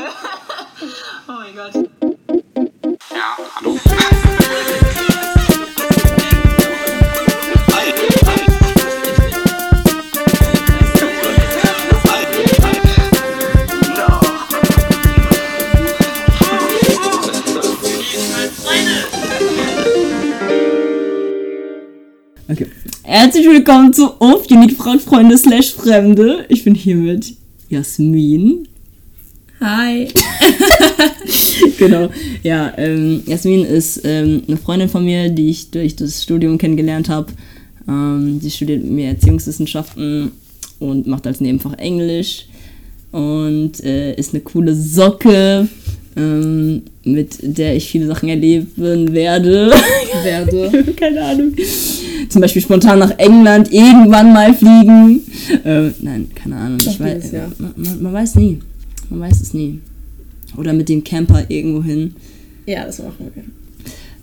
oh mein Gott. Ja, hallo. Okay. Herzlich willkommen zu Aufgenied Freunde slash Fremde. Ich bin hier mit Jasmin. Hi. genau. Ja, ähm, Jasmin ist ähm, eine Freundin von mir, die ich durch das Studium kennengelernt habe. Ähm, sie studiert mit mir Erziehungswissenschaften und macht als Nebenfach Englisch und äh, ist eine coole Socke, ähm, mit der ich viele Sachen erleben werde. Werde. Keine Ahnung. Zum Beispiel spontan nach England irgendwann mal fliegen. Äh, nein, keine Ahnung. Ich weiß, man, man, man weiß nie. Man weiß es nie. Oder mit dem Camper irgendwo hin. Ja, das machen wir.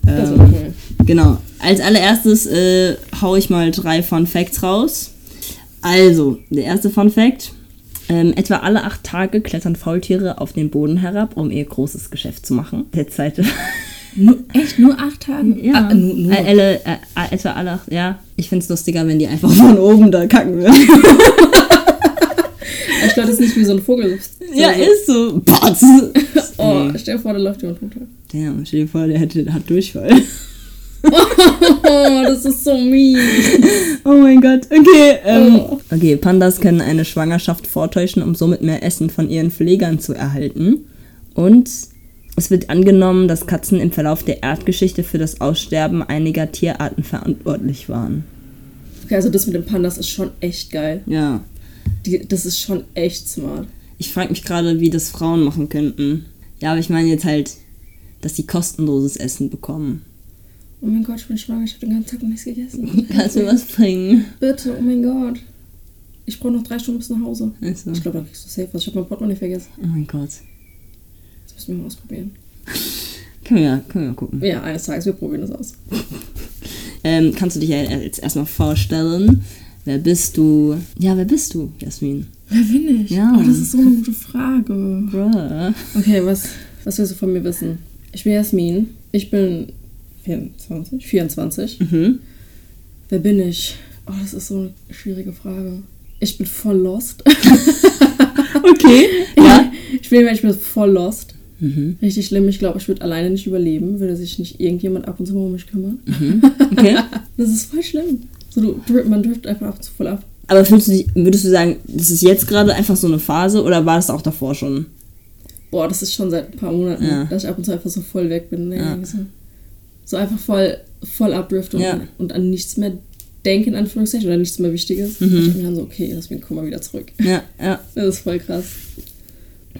Das Ähm, wir. Genau. Als allererstes äh, hau ich mal drei Fun Facts raus. Also, der erste Fun Fact. Ähm, etwa alle acht Tage klettern Faultiere auf den Boden herab, um ihr großes Geschäft zu machen. Der zweite. Nur, echt nur acht Tage? Ja, Ah, nur, nur. Äh, alle, äh, äh, etwa alle acht. Ja, ich find's lustiger, wenn die einfach von oben da kacken würden. ich glaube, das ist nicht wie so ein Vogel. Ja, so. ist so. Patz. Oh, stell dir vor, da läuft jemand runter. Damn, stell dir vor, der hätte, hat Durchfall. Oh, das ist so mies. Oh mein Gott, okay. Ähm, Oh. Okay, Pandas können eine Schwangerschaft vortäuschen, um somit mehr Essen von ihren Pflegern zu erhalten. Und es wird angenommen, dass Katzen im Verlauf der Erdgeschichte für das Aussterben einiger Tierarten verantwortlich waren. Okay, also das mit den Pandas ist schon echt geil. Ja. Die, das ist schon echt smart. Ich frage mich gerade, wie das Frauen machen könnten. Ja, aber ich meine jetzt halt, dass sie kostenloses Essen bekommen. Oh mein Gott, ich bin schwanger, ich habe den ganzen Tag noch nichts gegessen. Kannst du mir was bringen? Bitte, oh mein Gott. Ich brauche noch drei Stunden bis nach Hause. Also, Ich glaube, dann kriegst du safe was. Ich habe mein Portemonnaie vergessen. oh mein Gott. Das müssen wir mal ausprobieren. Können wir, können wir gucken. Ja, eines Tages, wir probieren das aus. Ähm, kannst du dich ja jetzt erstmal vorstellen? Wer bist du? Ja, wer bist du, Jasmin? Wer bin ich? Ja. Oh, das ist so eine gute Frage. Bruh. Okay, was, was willst du von mir wissen? Ich bin Jasmin. Ich bin 24, 24. Mhm. Wer bin ich? Oh, das ist so eine schwierige Frage. Ich bin voll lost. Okay. Ja. Ich bin, ich bin voll lost. Mhm. Richtig schlimm. Ich glaube, ich würde alleine nicht überleben, würde sich nicht irgendjemand ab und zu um mich kümmern. Okay. Das ist voll schlimm. So, du, man driftet einfach ab und zu voll ab. Aber fühlst du dich, würdest du sagen, das ist jetzt gerade einfach so eine Phase oder war das auch davor schon? Boah, das ist schon seit ein paar Monaten, Ja. dass ich ab und zu einfach so voll weg bin. Nee, Ja. so, einfach voll, voll abdrift und, Ja. und an nichts mehr denken, in Anführungszeichen, oder nichts mehr Wichtiges. Mhm. Und ich bin dann so, okay, lass mich, mal wieder zurück. Ja, ja. Das ist voll krass.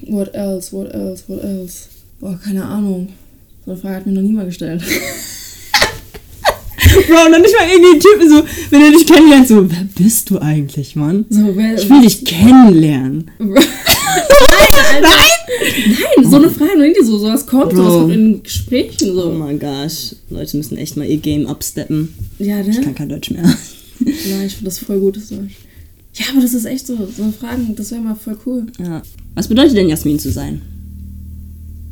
What else, what else, what else? Boah, keine Ahnung. So eine Frage hat mir noch niemand gestellt. Bro, dann nicht mal irgendwie Typen so, wenn er dich kennenlernt, so, wer bist du eigentlich, Mann? So, wer, Ich will dich kennenlernen. Nein, so eine Frage, noch nie so, sowas kommt, Bro. sowas kommt in Gesprächen Oh so. mein gosh. Leute müssen echt mal ihr Game upsteppen. Ja, Ich kann ne? kein Deutsch mehr. Nein, ich finde das voll gutes Deutsch. Ja, aber das ist echt so, so eine Fragen, das wäre mal voll cool. Ja. Was bedeutet denn Jasmin zu sein?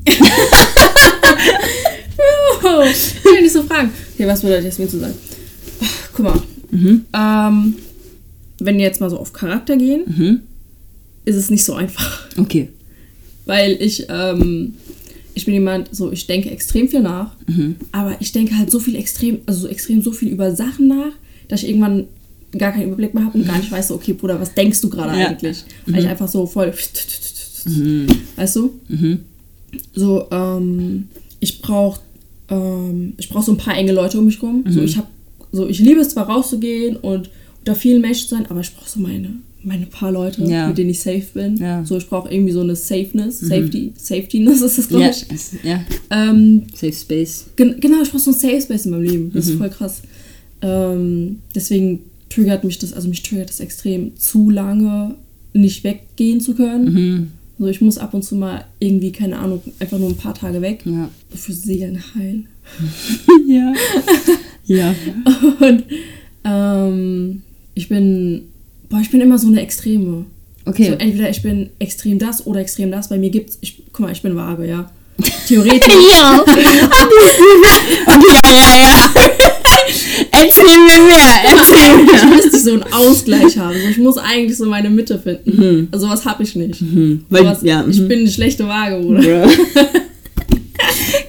Oh, ich will nicht so fragen. Okay, was bedeutet mir zu sagen? Ach, guck mal. Ähm, wenn wir jetzt mal so auf Charakter gehen, Mhm. ist es nicht so einfach. Okay. Weil ich, ähm, ich bin jemand, so, ich denke extrem viel nach, aber ich denke halt so viel extrem, also so extrem so viel über Sachen nach, dass ich irgendwann gar keinen Überblick mehr habe und gar nicht weiß, so, okay, Bruder, was denkst du gerade Ja. eigentlich? Weil ich einfach so voll, weißt du? So, ähm, ich brauche ähm, ich brauche so ein paar enge Leute um mich rum. So, ich habe so, ich liebe es zwar rauszugehen und unter vielen Menschen zu sein, aber ich brauche so meine, meine paar Leute, Ja. mit denen ich safe bin. Ja. So, ich brauche irgendwie so eine Safeness, Safety, Safetyness ist das, glaube ich. ja. Ähm, Safe Space. gen genau, ich brauche so ein Safe Space in meinem Leben. Das Mhm. ist voll krass. Ähm, deswegen triggert mich das, also mich triggert das extrem, zu lange nicht weggehen zu können. Mhm. So, ich muss ab und zu mal irgendwie, keine Ahnung, einfach nur ein paar Tage weg. Ja. Für Seelen heilen. ja. ja. Und ähm, ich bin, boah, ich bin immer so eine Extreme. Okay. So, entweder ich bin extrem das oder extrem das. Bei mir gibt's, ich, guck mal, ich bin vage, ja. Theoretisch. ja. ja, ja, ja. Erzähl mir mehr, erzähl ich mir. müsste so einen Ausgleich haben. So, ich muss eigentlich so meine Mitte finden. Also was habe ich nicht. Mhm. Weil, Sowas, ja, Ich mhm. bin eine schlechte Waage, Bruder. Bro.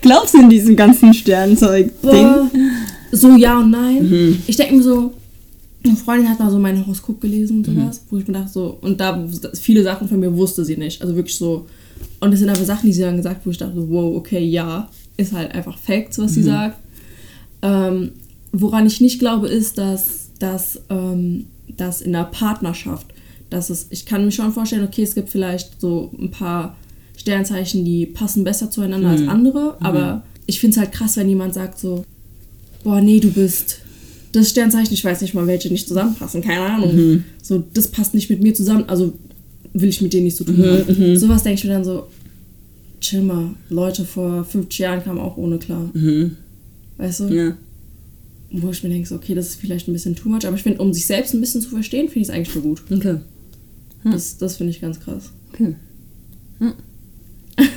Glaubst du in diesem ganzen Sternzeug-Ding? So ja und nein. Mhm. Ich denke mir so, eine Freundin hat mal so mein Horoskop gelesen und Mhm. sowas, wo ich mir dachte so, und da viele Sachen von mir wusste sie nicht. Also wirklich so. Und es sind aber Sachen, die sie dann gesagt, wo ich dachte, so, wow, okay, ja, ist halt einfach Facts, was sie Mhm. sagt. Ähm, woran ich nicht glaube, ist, dass, dass, ähm, dass in der Partnerschaft, dass es, ich kann mir schon vorstellen, okay, es gibt vielleicht so ein paar Sternzeichen, die passen besser zueinander als andere, aber ich finde es halt krass, wenn jemand sagt so, boah, nee, du bist das Sternzeichen, ich weiß nicht mal, welche nicht zusammenpassen, keine Ahnung. So, das passt nicht mit mir zusammen, also will ich mit dir nicht so tun haben. Sowas denke ich mir dann so, chill mal, Leute vor 50 Jahren kamen auch ohne klar. Weißt du? Ja. Wo ich mir denke, okay, das ist vielleicht ein bisschen too much, aber ich finde, um sich selbst ein bisschen zu verstehen, finde ich es eigentlich voll gut. Okay. Das, das finde ich ganz krass. Okay. Ja.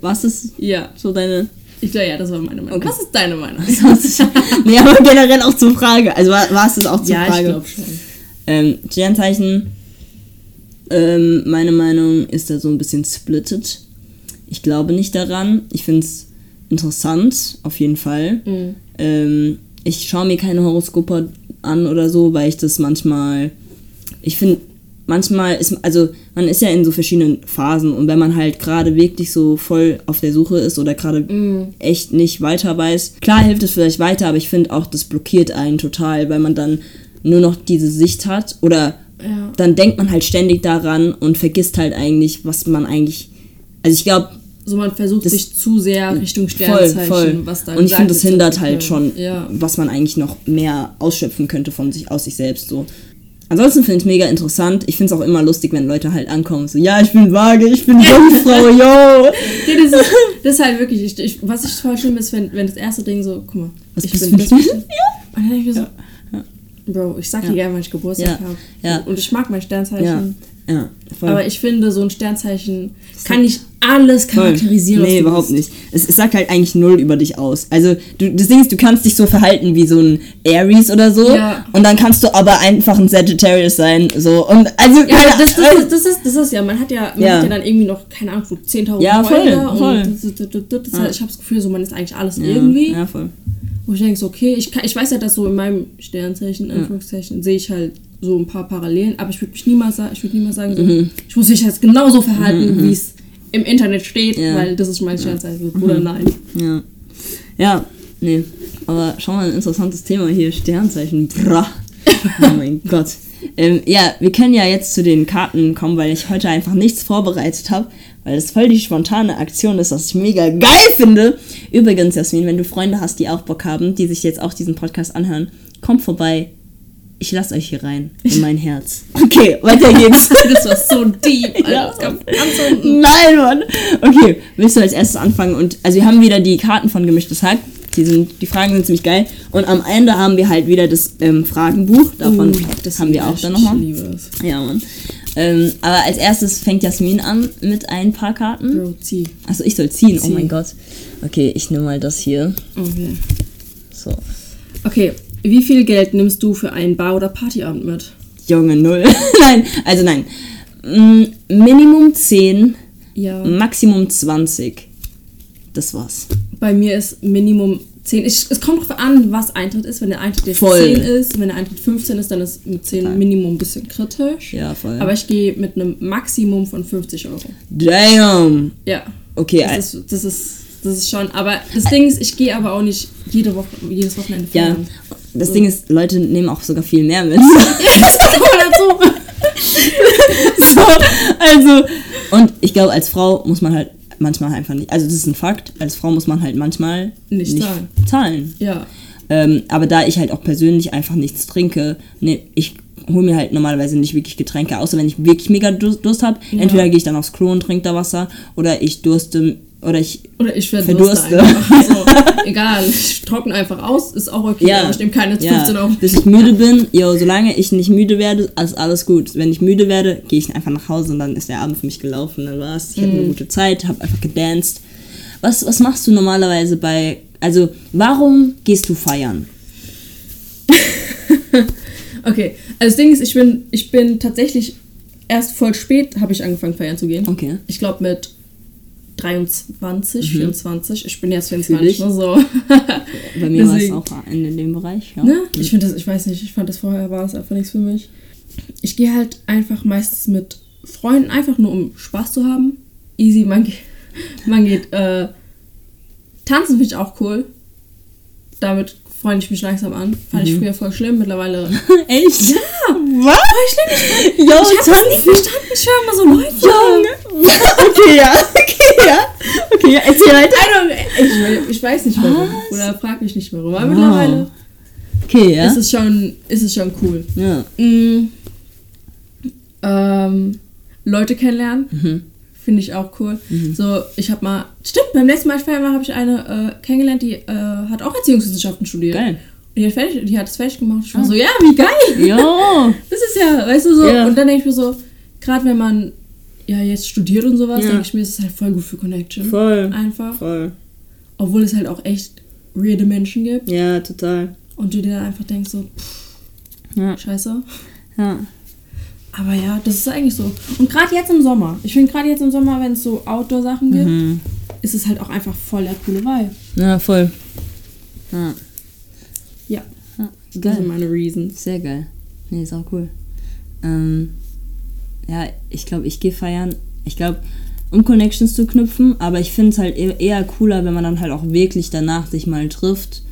Was ist Ja, so deine. ich glaube, ja, das war meine Meinung. Okay. Was ist deine Meinung? nee, aber generell auch zur Frage. Also war, war es das auch zur ja, ich Frage? glaube schon. Ähm, Sternzeichen, ähm, meine Meinung ist da so ein bisschen splittet. Ich glaube nicht daran. Ich finde es interessant, auf jeden Fall. Mhm. Ähm, ich schaue mir keine Horoskope an oder so, weil ich das manchmal. Ich finde, manchmal ist. Also, man ist ja in so verschiedenen Phasen und wenn man halt gerade wirklich so voll auf der Suche ist oder gerade Mhm. echt nicht weiter weiß, klar hilft es vielleicht weiter, aber ich finde auch, das blockiert einen total, weil man dann nur noch diese Sicht hat oder Ja. dann denkt man halt ständig daran und vergisst halt eigentlich, was man eigentlich. Also ich glaube, So, man versucht Das- sich zu sehr Richtung voll, Sternzeichen, voll. was da und ich finde, das hindert halt schon. Ja. was man eigentlich noch mehr ausschöpfen könnte von sich, aus sich selbst so. Ansonsten finde ich es mega interessant. Ich finde es auch immer lustig, wenn Leute halt ankommen. So, ja, ich bin vage, ich bin Jungfrau, yo. Nee, das, ist, das ist halt wirklich, ich, ich, was ich voll schlimm ist, wenn, wenn das erste Ding so, guck mal, Was ich bist bin das. Und dann denke ich mir so, Bro, ich sag dir gerne, wann ich Geburtstag Ja, habe. ja. Und ich mag mein Sternzeichen. Ja, ja, voll. Aber ich finde, so ein Sternzeichen kann nicht alles Voll. charakterisieren. was Nee, überhaupt nicht. Es, es sagt halt eigentlich null über dich aus. Also, du, das Ding ist, du kannst dich so verhalten wie so ein Aries oder so. Ja. Und dann kannst du aber einfach ein Sagittarius sein. So. Und also, Ja, das, das, das, das, ist, das ist ja, man hat ja, man Ja. hat ja dann irgendwie noch, keine Ahnung, so 10.000 Ja, voll, voll. Das, das, Ja. Ich habe das Gefühl, so, man ist eigentlich alles irgendwie. Ja, voll. Wo ich denke, so, okay, ich, kann, ich weiß ja, dass so in meinem Sternzeichen, in Anführungszeichen, sehe ich halt so ein paar Parallelen, aber ich würde mich niemals sagen, ich würde niemals sagen, so, Mhm. ich muss mich jetzt genauso verhalten, wie es im Internet steht, Ja. weil das ist mein Sternzeichen. Oder nein. Ja. Ja, nee. Aber schau mal, ein interessantes Thema hier. Sternzeichen. Bra. Oh mein Gott. Ähm, ja, wir können ja jetzt zu den Karten kommen, weil ich heute einfach nichts vorbereitet habe, weil das voll die spontane Aktion ist, was ich mega geil finde. Übrigens, Jasmin, wenn du Freunde hast, die auch Bock haben, die sich jetzt auch diesen Podcast anhören, kommt vorbei. Ich lasse euch hier rein in mein Herz. Okay, weiter geht's. Das war so deep, Alter. Ja. Nein, Mann. Okay, willst du als erstes anfangen? Und also wir haben wieder die Karten von Gemischtes Hack. Die, sind, die Fragen sind ziemlich geil. Und am Ende haben wir halt wieder das ähm, Fragenbuch. Davon Uh, das haben wir auch dann nochmal. Ja, Mann. Ähm, aber als erstes fängt Jasmin an mit ein paar Karten. Bro, zieh. Also ich soll ziehen. Oh Zieh. mein Gott. Okay, ich nehme mal das hier. Okay. So. Okay, wie viel Geld nimmst du für einen Bar- oder Partyabend mit? Junge, null. nein, also nein. Mm, Minimum 10, Ja. Maximum 20. Das war's. Bei mir ist Minimum 10. Ich, es kommt drauf an, was Eintritt ist. Wenn der Eintritt jetzt Voll. 10 ist, wenn der Eintritt 15 ist, dann ist mit 10 Minimum ein bisschen kritisch. Ja, voll. Aber ich gehe mit einem Maximum von 50 Euro. Damn. Ja. Okay, Das ist, das ist, das ist schon. Aber das Ding ist, ich gehe aber auch nicht jede Woche, jedes Wochenende Ja, feiern. das Ding ist, Leute nehmen auch sogar viel mehr mit. So, also, und ich glaube, als Frau muss man halt manchmal einfach nicht, also das ist ein Fakt, als Frau muss man halt manchmal Nicht zahlen. zahlen. Ja. Ähm, aber da ich halt auch persönlich einfach nichts trinke, ne, ich hole mir halt normalerweise nicht wirklich Getränke, außer wenn ich wirklich mega Durst, Durst habe. Entweder gehe ich dann aufs Klo und trinke da Wasser oder ich durste Oder ich. Oder ich Verdurste. verdurste einfach. So, egal, ich trockne einfach aus, ist auch okay, aber ich nehme keine 15 ja, Euro. Bis ich müde bin, yo, solange ich nicht müde werde, ist alles gut. Wenn ich müde werde, gehe ich einfach nach Hause und dann ist der Abend für mich gelaufen. Dann war's. Ich hatte Mhm. eine gute Zeit, habe einfach gedanced. Was, was machst du normalerweise bei. Also, warum gehst du feiern? Okay, also das Ding ist, ich bin, ich bin tatsächlich erst voll spät habe ich angefangen feiern zu gehen. Okay. Ich glaube mit 23, 24. Ich bin jetzt Mhm. Fühl 24, ich. ne, so. Bei mir war es auch in, in dem Bereich. Ja. Ne? Ich finde das, ich weiß nicht, ich fand das vorher war es einfach nichts für mich. Ich gehe halt einfach meistens mit Freunden, einfach nur um Spaß zu haben. Easy, man geht, man geht, äh, tanzen finde ich auch cool. Damit freue ich mich langsam an. Fand ich früher voll schlimm, mittlerweile. Echt? Ja! Was? Voll schlimm, ich, Yo, ich tanzen. nie verstanden. Ich höre immer so Leute. okay, ja. Okay, ja. Okay, ja. Erzähl weiter. Ich, ich weiß nicht warum. Oder frag mich nicht warum. Aber Wow. mittlerweile Okay, ja. ist, es schon, ist es schon cool. ja. Mm, ähm, Leute kennenlernen. Mhm. Finde ich auch cool. So, ich habe mal, stimmt, beim letzten Mal habe ich eine äh, kennengelernt, die äh, hat auch Erziehungswissenschaften studiert. Geil. Und die hat, fertig, die hat es fertig gemacht. Ich war so, ja, wie geil. Jo. Das ist ja, weißt du so. Ja. Und dann denke ich mir so, gerade wenn man ja jetzt studiert und sowas, Ja. denke ich mir, es ist halt voll gut für Connection. Voll. Einfach. Voll. Obwohl es halt auch echt weirde Menschen gibt. Ja, total. Und du dir dann einfach denkst so, pff, Ja. scheiße. Ja. Aber ja, das ist eigentlich so. Und gerade jetzt im Sommer. Ich finde gerade jetzt im Sommer, wenn es so Outdoor-Sachen gibt, Mhm. ist es halt auch einfach voll der coole Vibe. Ja, voll. Ja. Ja, ja. das sind Geil. meine Reasons. Sehr geil. Nee, ist auch cool. Ähm, ja, ich glaube, ich gehe feiern. Ich glaube, um Connections zu knüpfen, aber ich finde es halt eher, eher cooler, wenn man dann halt auch wirklich danach sich mal trifft.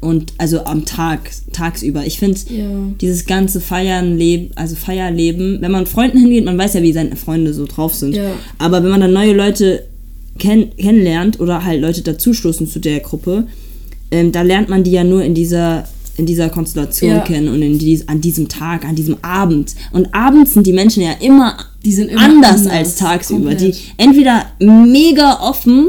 Und also am Tag, tagsüber. Ich finde Ja. dieses ganze Feiern, Leben, also Feierleben, wenn man Freunden hingeht, man weiß ja, wie seine Freunde so drauf sind. Ja. Aber wenn man dann neue Leute kenn kennenlernt oder halt Leute dazustoßen zu der Gruppe, ähm, da lernt man die ja nur in dieser in dieser Konstellation Ja. kennen und in dies, an diesem Tag, an diesem Abend. Und abends sind die Menschen ja immer, Die sind immer anders, anders, als tagsüber. komplett. Die entweder mega offen,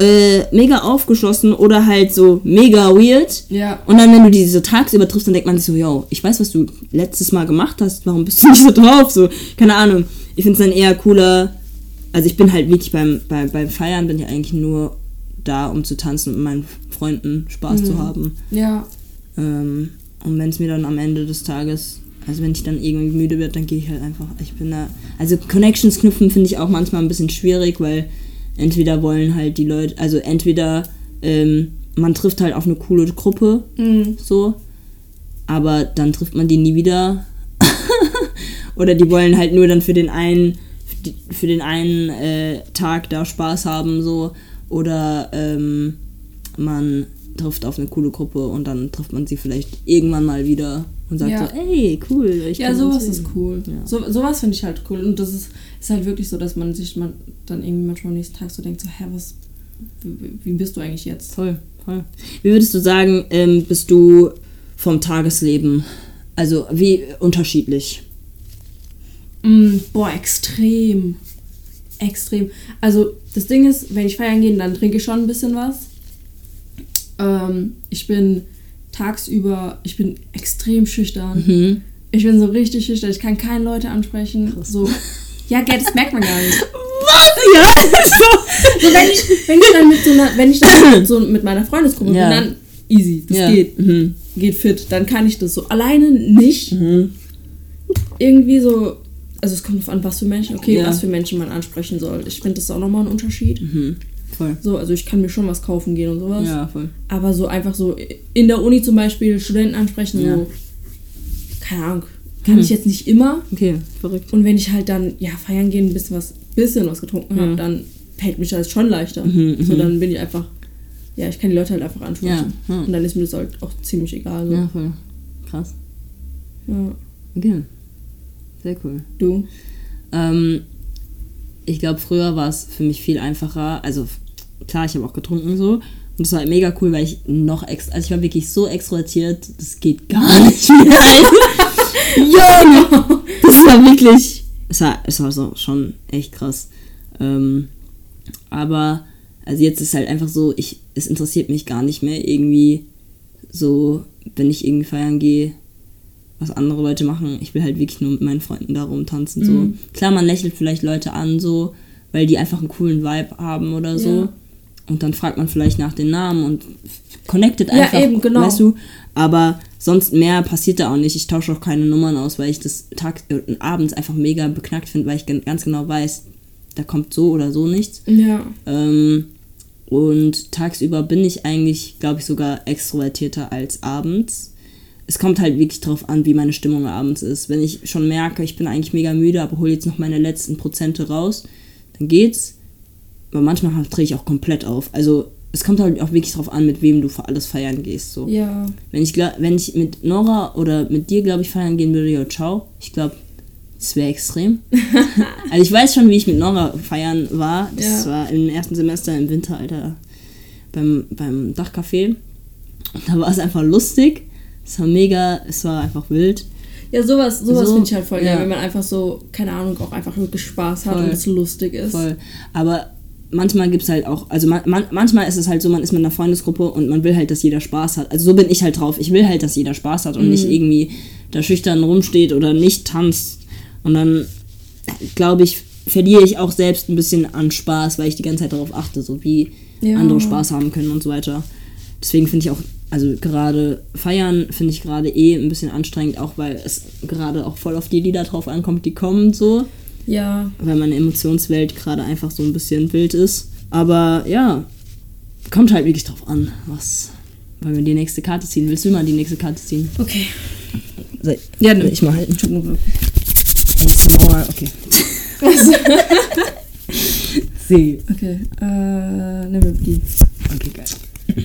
äh, mega aufgeschlossen oder halt so mega weird. Ja. Und dann, wenn du die so tagsüber triffst, dann denkt man sich so, yo, ich weiß, was du letztes Mal gemacht hast, warum bist du nicht so drauf? So, keine Ahnung. Ich finde es dann eher cooler. Also ich bin halt wirklich beim, beim, beim Feiern bin ich eigentlich nur da, um zu tanzen und mit meinen Freunden Spaß Mhm. zu haben. Ja. Ähm, und wenn es mir dann am Ende des Tages, also wenn ich dann irgendwie müde werde, dann gehe ich halt einfach. Ich bin da. Also Connections knüpfen finde ich auch manchmal ein bisschen schwierig, weil entweder wollen halt die Leute, also entweder ähm, man trifft halt auf eine coole Gruppe, Mhm. so, aber dann trifft man die nie wieder. Oder die wollen halt nur dann für den einen, für den einen äh, Tag da Spaß haben, so. Oder ähm, man trifft auf eine coole Gruppe und dann trifft man sie vielleicht irgendwann mal wieder und sagt Ja. so, ey, cool. Ich Ja, sowas ist sehen." cool. Ja. So, sowas finde ich halt cool. Und das ist, ist halt wirklich so, dass man sich man dann irgendwie manchmal am nächsten Tag so denkt, so, hä, was, wie, bist du eigentlich jetzt? Voll, voll. Wie würdest du sagen, ähm, bist du vom Tagesleben, also wie unterschiedlich? Mm, boah, extrem. Extrem. Also, das Ding ist, wenn ich feiern gehe, dann trinke ich schon ein bisschen was. Ähm, ich bin tagsüber, ich bin extrem schüchtern. Mhm. Ich bin so richtig schüchtern. Ich kann keine Leute ansprechen. So, ja, gell, das merkt man gar nicht. Was? Ja, so. So, wenn ich, wenn ich dann mit so einer, wenn ich dann mit, so mit meiner Freundesgruppe Ja. bin, dann easy, das Ja. geht. Mhm. Geht fit. Dann kann ich das so. Alleine nicht. Mhm. Irgendwie so. Also es kommt drauf an, was für Menschen, okay, Ja. was für Menschen man ansprechen soll. Ich finde, das ist auch nochmal ein Unterschied. Mhm. Voll. So, also ich kann mir schon was kaufen gehen und sowas. Ja, voll. Aber so einfach so in der Uni zum Beispiel Studenten ansprechen, Ja. so, keine Ahnung, kann Hm. ich jetzt nicht immer. Okay, verrückt. Und wenn ich halt dann, ja, feiern gehen, ein bisschen was, bisschen was getrunken habe, Ja. dann fällt mich das schon leichter. Mhm, so, mhm. dann bin ich einfach, ja, ich kann die Leute halt einfach ansprechen. Ja, ja. Und dann ist mir das halt auch ziemlich egal. So. Ja, voll. Krass. Ja. Okay. Sehr cool. Du? Ähm, ich glaube, früher war es für mich viel einfacher. Also klar, ich habe auch getrunken so. Und das war mega cool, weil ich noch extra, also ich war wirklich so extrovertiert, das geht gar nicht mehr. Junge! Das war wirklich, es war, es war so schon echt krass. Ähm, Aber, also jetzt ist halt einfach so, ich, es interessiert mich gar nicht mehr irgendwie so, wenn ich irgendwie feiern gehe, was andere Leute machen. Ich will halt wirklich nur mit meinen Freunden da rumtanzen. So. Mhm. Klar, man lächelt vielleicht Leute an, so, weil die einfach einen coolen Vibe haben oder so. Ja. Und dann fragt man vielleicht nach den Namen und connectet Ja, einfach, eben, genau. weißt du. Aber sonst mehr passiert da auch nicht. Ich tausche auch keine Nummern aus, weil ich das tags äh, abends einfach mega beknackt finde, weil ich ganz genau weiß, da kommt so oder so nichts. Ja. Ähm, und tagsüber bin ich eigentlich, glaube ich, sogar extrovertierter als abends. Es kommt halt wirklich drauf an, wie meine Stimmung abends ist. Wenn ich schon merke, ich bin eigentlich mega müde, aber hole jetzt noch meine letzten Prozente raus, dann geht's. Aber manchmal drehe ich auch komplett auf. Also es kommt halt auch wirklich drauf an, mit wem du für alles feiern gehst. So. Ja. Wenn ich, wenn ich mit Nora oder mit dir, glaube ich, feiern gehen würde, ja, ciao. Ich glaube, das wäre extrem. also ich weiß schon, wie ich mit Nora feiern war. Das Ja. war im ersten Semester im Winter, Alter, beim, beim Dachcafé. Und da war es einfach lustig. Es war mega, es war einfach wild. Ja, sowas, sowas So, finde ich halt voll geil, ja. wenn man einfach so, keine Ahnung, auch einfach wirklich Spaß hat Voll. und es lustig ist. Voll. Aber manchmal gibt es halt auch, also man, man, manchmal ist es halt so, man ist mit einer Freundesgruppe und man will halt, dass jeder Spaß hat. Also so bin ich halt drauf. Ich will halt, dass jeder Spaß hat und nicht irgendwie da schüchtern rumsteht oder nicht tanzt. Und dann, glaube ich, verliere ich auch selbst ein bisschen an Spaß, weil ich die ganze Zeit darauf achte, so wie Ja. andere Spaß haben können und so weiter. Deswegen finde ich auch, also gerade feiern finde ich gerade eh ein bisschen anstrengend, auch weil es gerade auch voll auf die Lieder drauf ankommt, die kommen so Ja. weil meine Emotionswelt gerade einfach so ein bisschen wild ist. Aber ja, kommt halt wirklich drauf an, was. Wollen wir die nächste Karte ziehen? Willst du mal die nächste Karte ziehen? Okay. Soll Ja, soll ich mal halten. Entschuldigung. Okay. See. Okay, äh, nehmen wir die. Okay, geil.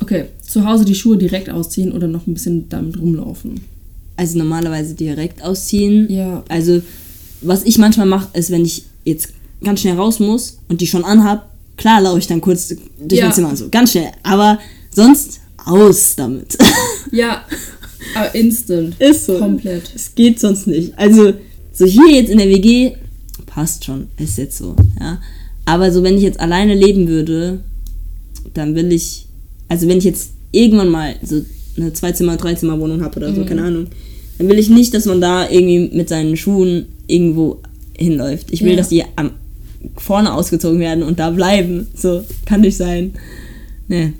Okay, zu Hause die Schuhe direkt ausziehen oder noch ein bisschen damit rumlaufen. Also normalerweise direkt ausziehen. Ja. Also, was ich manchmal mache, ist, wenn ich jetzt ganz schnell raus muss und die schon anhab, klar laufe ich dann kurz durch Ja. mein Zimmer so. Ganz schnell. Aber sonst aus damit. Ja, aber instant. Ist so. Komplett. Es geht sonst nicht. Also, so hier jetzt in der WG, passt schon, ist jetzt so, ja. Aber so, wenn ich jetzt alleine leben würde, dann will ich, also wenn ich jetzt irgendwann mal so eine Zwei-Zimmer-, Dreizimmer-Wohnung habe oder so, keine Ahnung, dann will ich nicht, dass man da irgendwie mit seinen Schuhen irgendwo hinläuft. Ich will, Ja. dass die am, vorne ausgezogen werden und da bleiben. So, kann nicht sein. Nee,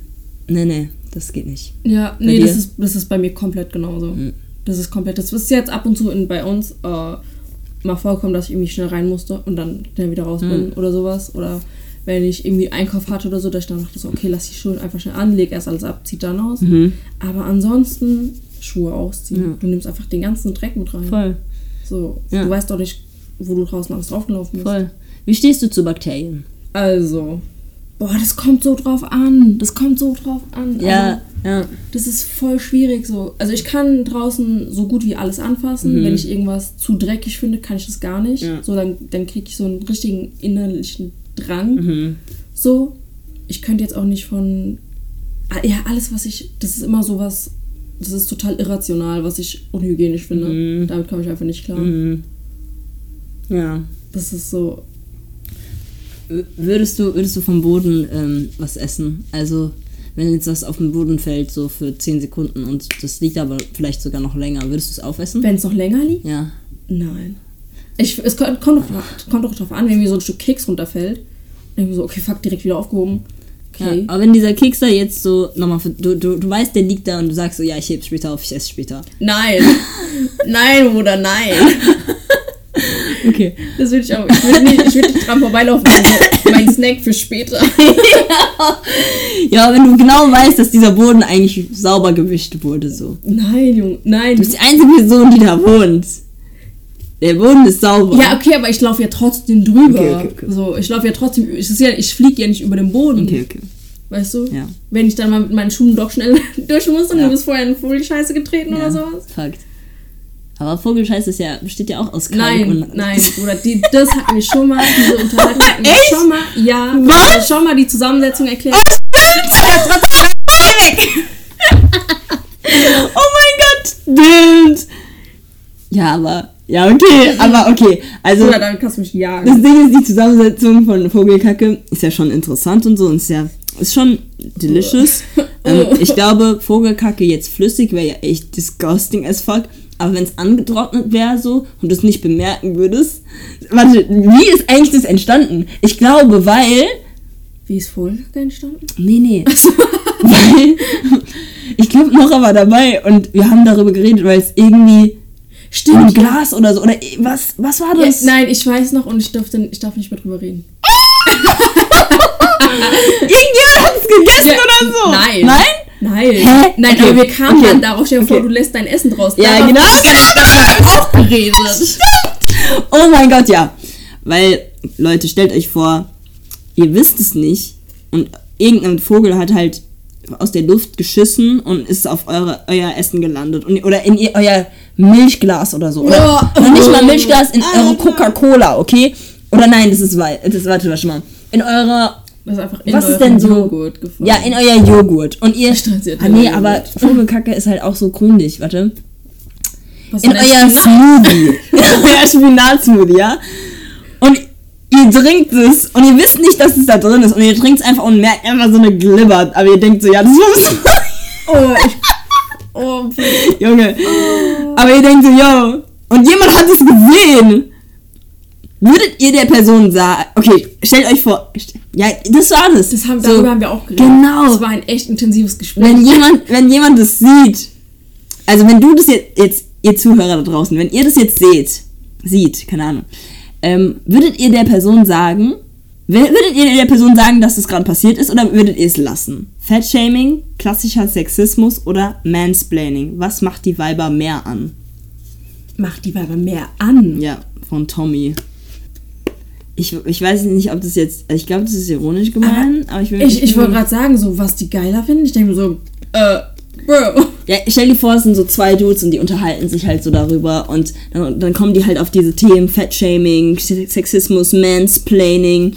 nee, nee, das geht nicht. Ja, nee, dir? das ist, das ist bei mir komplett genauso. Das ist komplett. Das ist jetzt ab und zu in, bei uns äh, mal vorkommen, dass ich irgendwie schnell rein musste und dann schnell wieder raus bin oder sowas. Oder wenn ich irgendwie Einkauf hatte oder so, dass ich dann dachte so, okay, lass die Schuhe einfach schnell an, leg erst alles ab, zieh dann aus. Aber ansonsten Schuhe ausziehen. Du nimmst einfach den ganzen Dreck mit rein. Voll, So, Ja. du weißt doch nicht, wo du draußen alles draufgelaufen bist. voll. Wie stehst du zu Bakterien? Also, boah, das kommt so drauf an. Das kommt so drauf an. Ja, Also, ja. das ist voll schwierig so. Also ich kann draußen so gut wie alles anfassen. Wenn ich irgendwas zu dreckig finde, kann ich das gar nicht. Ja. So, dann, dann kriege ich so einen richtigen innerlichen Drang. So. Ich könnte jetzt auch nicht von. Ah, Ja, alles, was ich. Das ist immer sowas. Das ist total irrational, was ich unhygienisch finde. Damit komme ich einfach nicht klar. Mhm. Ja. Das ist so. Würdest du, würdest du vom Boden ähm, was essen? Also, wenn jetzt was auf den Boden fällt, so für 10 Sekunden und das liegt aber vielleicht sogar noch länger, würdest du es aufessen? Wenn es noch länger liegt? Ja. Nein. Ich, es kommt, kommt, doch, kommt doch drauf an, wenn mir so ein Stück Keks runterfällt. Dann denke ich so, okay, fuck, direkt wieder aufgehoben. Okay. ja. Aber wenn dieser Keks da jetzt so nochmal, du, du, du weißt, der liegt da und du sagst so, ja, ich heb später auf, ich esse später. Nein. nein, Bruder, nein. Okay. Das würde ich auch. Ich würde nicht, ich würd nicht dran vorbeilaufen. Also mein Snack für später. Ja, wenn du genau weißt, dass dieser Boden eigentlich sauber gewischt wurde, so. Nein, Junge, nein. Du bist die einzige Person, die da wohnt. Der Boden ist sauber. Ja, okay, aber ich laufe ja trotzdem drüber. Okay, okay, okay. So, ich laufe ja trotzdem. Ist ja, ich fliege ja nicht über den Boden. Okay, okay. Weißt du? Ja. Wenn ich dann mal mit meinen Schuhen doch schnell durch muss und Ja. du bist vorher in Vogelscheiße getreten Ja, oder sowas. Fakt. Aber Vogelscheiß ist ja, besteht ja auch aus Kalk Nein, und nein, Bruder, die, das hatten wir schon mal, diese Unterhaltung hatten wir Echt? schon mal, ja, Was? schon mal die Zusammensetzung erklärt. Oh mein Gott! Stimmt! Ja, aber. Ja, okay, aber okay. Also. Oder dann kannst du mich jagen. Das Ding ist, die Zusammensetzung von Vogelkacke ist ja schon interessant und so und ist ja ist schon delicious. ähm, ich glaube, Vogelkacke jetzt flüssig wäre ja echt disgusting as fuck. Aber wenn es angetrocknet wäre so und du es nicht bemerken würdest. Warte, wie ist eigentlich das entstanden? Ich glaube, weil. Wie ist Vogelkacke entstanden? Nee, nee. weil. Ich glaube, Nora war dabei und wir haben darüber geredet, weil es irgendwie. Stimmt. Ein Glas oder so. Oder was, was war Ja, das? nein, ich weiß noch und ich, durfte, ich darf nicht mehr drüber reden. Irgendjemand hat es gegessen Ja, oder so. nein. Nein? Nein. Hä? Nein, Okay, aber wir kamen okay. dann darauf, stell dir vor, Okay. du lässt dein Essen draus. Ja, Darauf genau. auch geredet. Oh mein Gott, ja. Weil, Leute, stellt euch vor, ihr wisst es nicht und irgendein Vogel hat halt aus der Luft geschissen und ist auf eure, euer Essen gelandet. Und, oder in ihr, euer Milchglas oder so. Oder, Oh. nicht mal Milchglas, in eure. Coca-Cola, okay? Oder nein, das ist, wei- das, warte, warte mal. In eurer Das ist in Was ist denn so? Joghurt gefallen. Ja, in euer Joghurt. Und ihr. Ah, nee, Joghurt. aber Vogelkacke ist halt auch so grünlich, warte. Was In euer Smoothie. in euer Spinat-Smoothie, ja? Ihr trinkt es und ihr wisst nicht, dass es da drin ist. Und ihr trinkt es einfach und merkt einfach so eine glibbert. Aber ihr denkt so, ja, das muss. Oh, ich. Oh, bitte. Junge. Aber ihr denkt so, yo. Und jemand hat es gesehen. Würdet ihr der Person sagen, okay, stellt euch vor, ja, das war das. Das haben, So, darüber haben wir auch geredet. Genau. Das war ein echt intensives Gespräch. wenn jemand, wenn jemand das sieht, also wenn du das jetzt, jetzt, ihr Zuhörer da draußen, wenn ihr das jetzt seht, sieht, keine Ahnung, ähm, würdet ihr der Person sagen, wür- würdet ihr der Person sagen, dass das gerade passiert ist oder würdet ihr es lassen? Fettshaming, klassischer Sexismus oder Mansplaining? Was macht die Weiber mehr an? Macht die Weiber mehr an. Ja, von Tommy. Ich, ich weiß nicht, ob das jetzt, ich glaube, das ist ironisch gemeint, aber, ich will Ich, ich wollte gerade sagen, so, was die geiler finden. Ich denke mir so, äh, Bro. Ja, stell dir vor, es sind so zwei Dudes und die unterhalten sich halt so darüber und dann, dann kommen die halt auf diese Themen Fettshaming, Sexismus, Mansplaining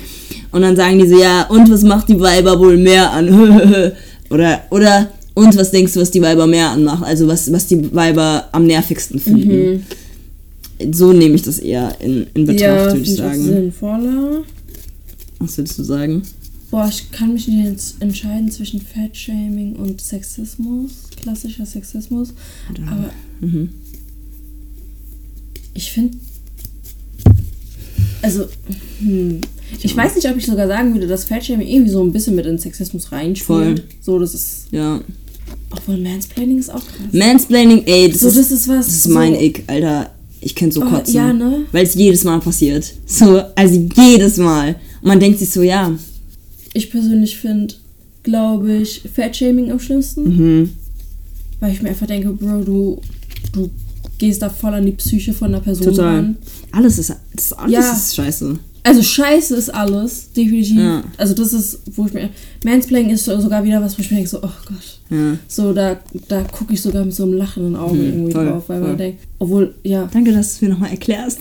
und dann sagen die so, ja, und was macht die Weiber wohl mehr an? oder, oder, und was denkst du, was die Weiber mehr anmacht? Also was, was die Weiber am nervigsten finden. So nehme ich das eher in, in Betracht, Ja, würde ich sagen. sinnvoller. Was würdest du sagen? Boah, ich kann mich nicht entscheiden zwischen Fatshaming und Sexismus, klassischer Sexismus. Aber Mhm. ich finde, also, hm, ich weiß nicht, ob ich sogar sagen würde, dass Fatshaming irgendwie so ein bisschen mit in Sexismus reinspielt. Voll. So, das ist, Ja. obwohl Mansplaining ist auch krass. Mansplaining, ey, das, So, ist, das ist was. das ist mein so, Ick, Alter. Ich könnte so Oh, kotzen. ja, ne? Weil es jedes Mal passiert. So, also jedes Mal. Und man denkt sich so, ja. Ich persönlich finde, glaube ich, Fatshaming am schlimmsten. Mhm. Weil ich mir einfach denke, Bro, du, du gehst da voll an die Psyche von der Person Total. ran. Alles ist, das, alles Ja. ist scheiße. Also scheiße ist alles, definitiv. Ja. Also das ist, wo ich mir. Mansplaining ist so- sogar wieder was, wo ich mir denke, so, oh Gott. Ja. So, da, da gucke ich sogar mit so einem lachenden Auge irgendwie Mhm, voll, drauf, weil man voll. denkt, obwohl, ja, Danke, dass du es mir nochmal erklärst.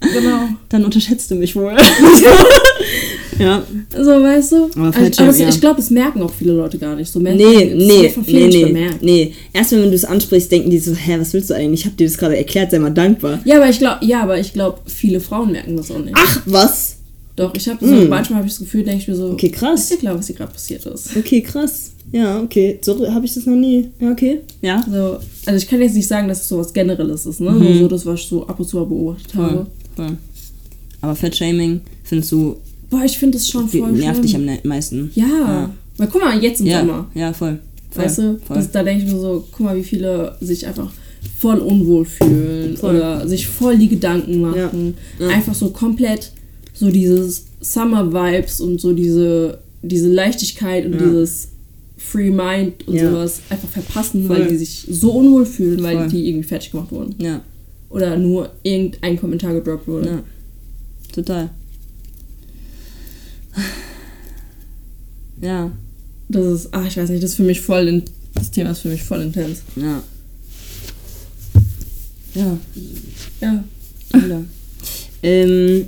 Genau. Dann unterschätzt du mich wohl. ja. So, weißt du? Aber also, aber ja. ich glaube, das merken auch viele Leute gar nicht. So, Nee, das nee, nee, nicht nee, bemerkt. nee. Erst wenn du es ansprichst, denken die so, hä, was willst du eigentlich? Ich hab dir das gerade erklärt, sei mal dankbar. Ja, aber ich glaube, ja, aber ich glaube, viele Frauen merken das auch nicht. Ach, was? Doch, ich habe so, Mm. manchmal habe ich das Gefühl, denke ich mir so, Okay, krass. ist dir klar, was hier gerade passiert ist? Okay, krass. Ja, okay. So habe ich das noch nie. Ja, okay. Ja. So, also ich kann jetzt nicht sagen, dass es so was Generelles ist, ne? Mhm. So das, was ich so ab und zu beobachtet habe. Voll. Voll. Aber Fettshaming findest du, Boah, ich finde das schon voll nervt dich schlimm. am ne- meisten. Ja. Ja. Weil guck mal, jetzt im Ja, Sommer. ja, voll. voll Weißt du? Voll. Das, da denke ich mir so, guck mal, wie viele sich einfach voll unwohl fühlen Voll. oder sich voll die Gedanken machen. Ja. Ja. Einfach so komplett so dieses Summer-Vibes und so diese, diese Leichtigkeit und Ja. dieses Free Mind und Ja. sowas einfach verpassen, weil die sich so unwohl fühlen, weil die irgendwie fertig gemacht wurden. ja, Oder nur irgendein Kommentar gedroppt wurde. ja. Total. Ja, Das ist, ach, ich weiß nicht, das ist für mich voll, in, das Thema ist für mich voll intens. ja. Ja, Ja. Alter. ähm,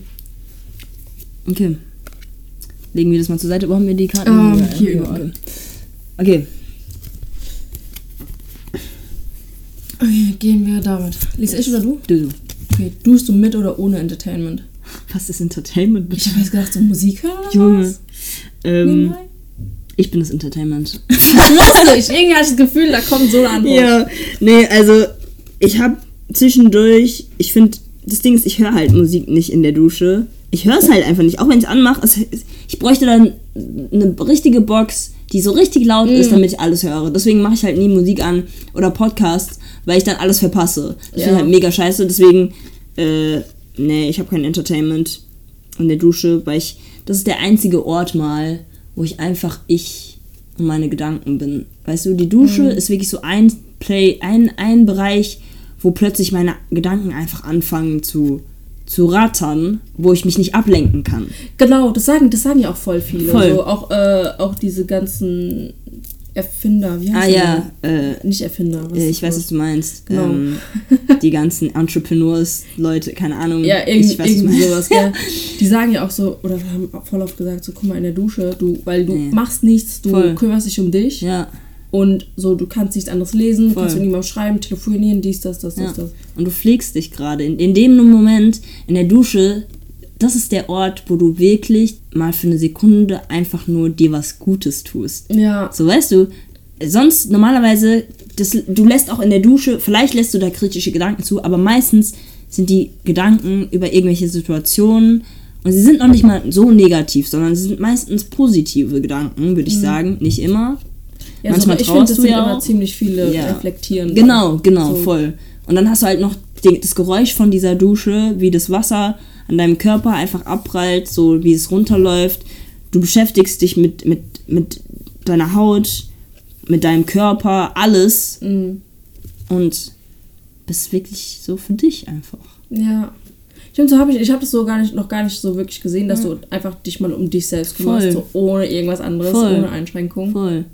okay. Legen wir das mal zur Seite. Wo haben wir die Karten? Ähm, Ja, hier ja, überall. Okay. okay. Okay, gehen wir damit. Lies ich oder du? Du, du. Okay, duschst du mit oder ohne Entertainment? Was ist Entertainment? Ich habe jetzt gedacht, so Musik hören oder Junge. was? Ähm, ich bin das Entertainment. Lustig, irgendwie hatte ich das Gefühl, da kommt so eine Antwort. Ja, nee, also ich habe zwischendurch, ich finde, das Ding ist, ich höre halt Musik nicht in der Dusche. Ich höre es halt einfach nicht, auch wenn ich es anmache. Ich bräuchte dann eine richtige Box, die so richtig laut ist, damit ich alles höre. Deswegen mache ich halt nie Musik an oder Podcasts, weil ich dann alles verpasse. Das Ja. finde ich halt mega scheiße. Deswegen, äh, nee, ich habe kein Entertainment in der Dusche, weil ich, das ist der einzige Ort mal, wo ich einfach ich und meine Gedanken bin. Weißt du, die Dusche ist wirklich so ein Play, ein, ein Bereich, wo plötzlich meine Gedanken einfach anfangen zu, zu rattern, wo ich mich nicht ablenken kann. Genau, das sagen, das sagen ja auch voll viele. Voll. So, auch, äh, auch diese ganzen Erfinder, wie heißt Ah ja, äh, Nicht Erfinder. was äh, ich weiß, was du meinst. Genau. Ähm, die ganzen Entrepreneurs, Leute, keine Ahnung. Ja, irgendwie, ich weiß, sowas, gell? Die sagen ja auch so, oder haben voll oft gesagt, so, guck mal in der Dusche, du, weil du Nee. machst nichts, du Voll. kümmerst dich um dich Ja, und so, du kannst nichts anderes lesen, Voll. kannst mit niemandem schreiben, telefonieren, dies, das, das, ja. das, das. Und du pflegst dich gerade. In, in dem Moment, in der Dusche, das ist der Ort, wo du wirklich mal für eine Sekunde einfach nur dir was Gutes tust. Ja, So, weißt du, sonst normalerweise, das, du lässt auch in der Dusche, vielleicht lässt du da kritische Gedanken zu, aber meistens sind die Gedanken über irgendwelche Situationen und sie sind noch nicht mal so negativ, sondern sie sind meistens positive Gedanken, würde ich sagen. Nicht immer. ja Manchmal so, ich finde, trauerst das du sind ja immer auch. ziemlich viele Ja. reflektieren. Genau, genau, So. voll. Und dann hast du halt noch die, das Geräusch von dieser Dusche, wie das Wasser an deinem Körper einfach abprallt, so wie es runterläuft. Du beschäftigst dich mit, mit, mit deiner Haut, mit deinem Körper, alles Mhm. und bist wirklich so für dich einfach. Ja. Stimmt, so habe ich, ich habe das so gar nicht, noch gar nicht so wirklich gesehen, dass du einfach dich mal um dich selbst kümmerst, so ohne irgendwas anderes, Voll. ohne Einschränkung. Voll,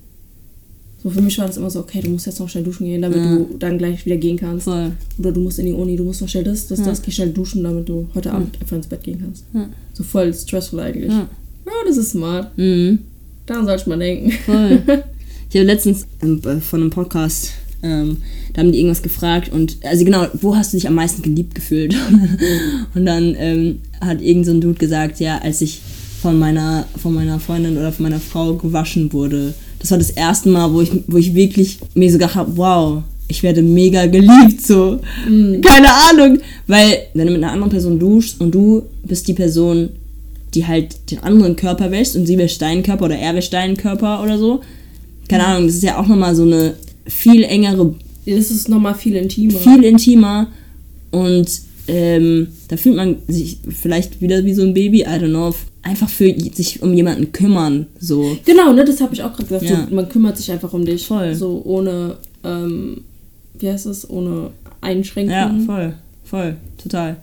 So für mich war das immer so, okay, du musst jetzt noch schnell duschen gehen, damit Ja. du dann gleich wieder gehen kannst. voll. Oder du musst in die Uni, du musst noch schnell das, das, Ja. das, geh schnell duschen, damit du heute Abend einfach ins Bett gehen kannst. So voll stressful eigentlich. Ja. Ja, das ist smart. Mhm. Daran sollte man denken. Voll. Ich habe letztens ähm, äh, von einem Podcast, ähm, da haben die irgendwas gefragt und, also genau, wo hast du dich am meisten geliebt gefühlt? und dann ähm, hat irgend so ein Dude gesagt, ja, als ich von meiner, von meiner Freundin oder von meiner Frau gewaschen wurde. Das war das erste Mal, wo ich, wo ich wirklich mir so gedacht habe, wow, ich werde mega geliebt, so. Keine Ahnung. Weil, wenn du mit einer anderen Person duschst und du bist die Person, die halt den anderen Körper wäscht und sie wäscht deinen Körper oder er wäscht deinen Körper oder so. Keine Ahnung, das ist ja auch nochmal so eine viel engere, Das ist nochmal viel intimer. viel intimer und ähm, da fühlt man sich vielleicht wieder wie so ein Baby, I don't know, einfach für sich um jemanden kümmern, so. Genau, ne, das habe ich auch gerade gesagt. Ja. So, man kümmert sich einfach um dich. Voll. So ohne, ähm, wie heißt es, ohne Einschränkungen. Ja, voll, voll, total.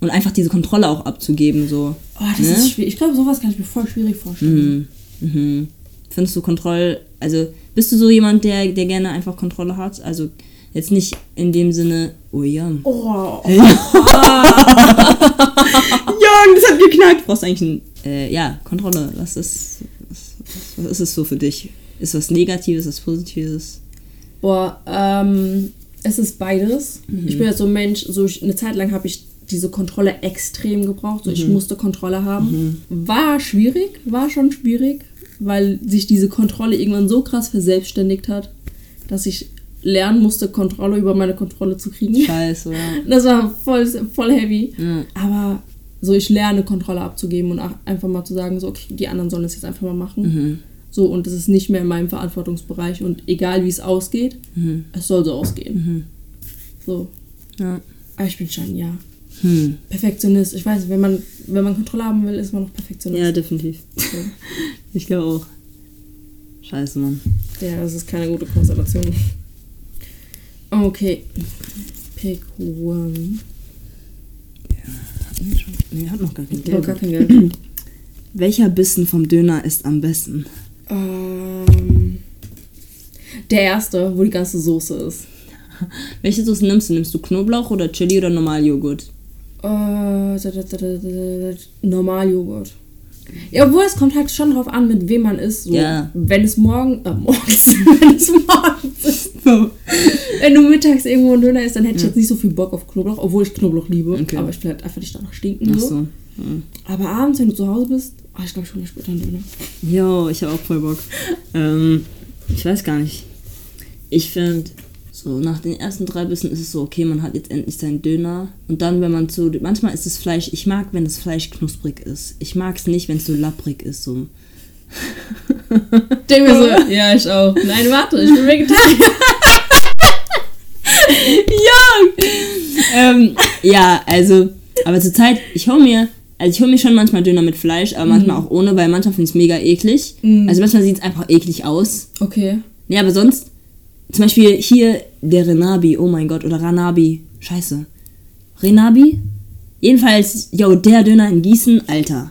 Und einfach diese Kontrolle auch abzugeben, so. Oh, das Ne? ist schwierig. Ich glaube, sowas kann ich mir voll schwierig vorstellen. Mhm. Mhm. Findest du Kontroll, also bist du so jemand, der, der gerne einfach Kontrolle hat? Also jetzt nicht in dem Sinne, oh ja. Oh, Jörg, das hat geknackt. Du brauchst eigentlich ein, äh, ja, Kontrolle. Was ist, was, was ist es so für dich? Ist was Negatives, was Positives? Boah, ähm, es ist beides. Mhm. Ich bin jetzt so ein Mensch, so ich, eine Zeit lang habe ich diese Kontrolle extrem gebraucht. So, Mhm. ich musste Kontrolle haben. War schwierig, war schon schwierig, weil sich diese Kontrolle irgendwann so krass verselbstständigt hat, dass ich lernen musste, Kontrolle über meine Kontrolle zu kriegen. Scheiße, ja. Das war voll, voll heavy. Ja. Aber so, ich lerne Kontrolle abzugeben und einfach mal zu sagen, so, okay, die anderen sollen das jetzt einfach mal machen. Mhm. So, und das ist nicht mehr in meinem Verantwortungsbereich und egal wie es ausgeht, Mhm. es soll so ausgehen. So. Ja. Aber ich bin schon, ja, Hm. Perfektionist. Ich weiß, wenn man, wenn man Kontrolle haben will, ist man noch Perfektionist. Ja, definitiv. So. Ich glaube auch. Scheiße, Mann. Ja, das ist keine gute Konstellation. Okay. Pick one. Nee, hat noch gar kein Geld. gar kein Geld. Welcher Bissen vom Döner ist am besten? ähm, der erste, wo die ganze Soße ist. Welche Soße nimmst du? Nimmst du Knoblauch oder Chili oder Normaljoghurt? Äh, Normaljoghurt. Ja, obwohl es kommt halt schon drauf an, mit wem man ist. So, Ja. Wenn es morgen, äh, morgens, wenn es morgens ist. Wenn du mittags irgendwo einen Döner isst, dann hätte ich jetzt nicht so viel Bock auf Knoblauch, obwohl ich Knoblauch liebe. Okay. Aber ich will halt einfach nicht danach stinken. Ach So. so. Aber abends, wenn du zu Hause bist, oh, ich glaube, ich hole später einen Döner. Jo, ich habe auch voll Bock. Ähm, ich weiß gar nicht. Ich finde, so nach den ersten drei Bissen ist es so, okay, man hat jetzt endlich seinen Döner. Und dann, wenn man so, manchmal ist das Fleisch, ich mag, wenn das Fleisch knusprig ist. Ich mag es nicht, wenn es so lapprig ist. So. Denk mir so, ja, ich auch. Nein, warte, ich bin Vegetarier. ja! ähm, ja, also, aber zur Zeit, ich hole mir, also ich hole mir schon manchmal Döner mit Fleisch, aber manchmal auch ohne, weil manchmal finde ich es mega eklig. Also manchmal sieht es einfach eklig aus. Okay. Nee, aber sonst, zum Beispiel hier der Renabi, oh mein Gott, oder Ranabi, scheiße. Renabi? Jedenfalls, yo, der Döner in Gießen, Alter.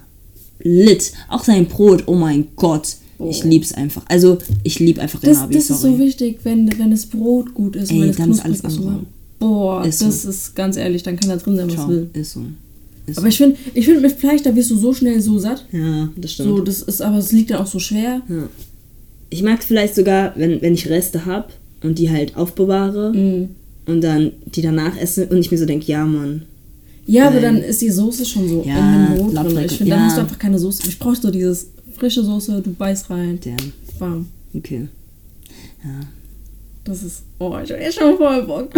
Lit. Auch sein Brot, oh mein Gott. Ich lieb's einfach. Also, ich lieb einfach Das, Renabi, das ist sorry. so wichtig, wenn, wenn das Brot gut ist Ey, wenn es dann ist alles ist. andere. oder? Boah, Ist so. das ist ganz ehrlich, dann kann da drin sein, was Ciao. will. Ist so. Ist Aber ich finde, ich find, mit Fleisch, da wirst du so schnell so satt. so. Ja, das stimmt. So, das ist, aber es liegt dann auch so schwer. Ja. Ich mag vielleicht sogar, wenn, wenn ich Reste hab und die halt aufbewahre Mhm. und dann die danach esse und ich mir so denke, ja, Mann. Ja, aber dann ist die Soße schon so ja, in dem Brot drin. Ich finde, ja. dann hast du einfach keine Soße. Ich brauche so dieses frische Soße, du beißt rein. Der, Bam. okay. Ja. Das ist, oh, ich hab eh schon voll Bock.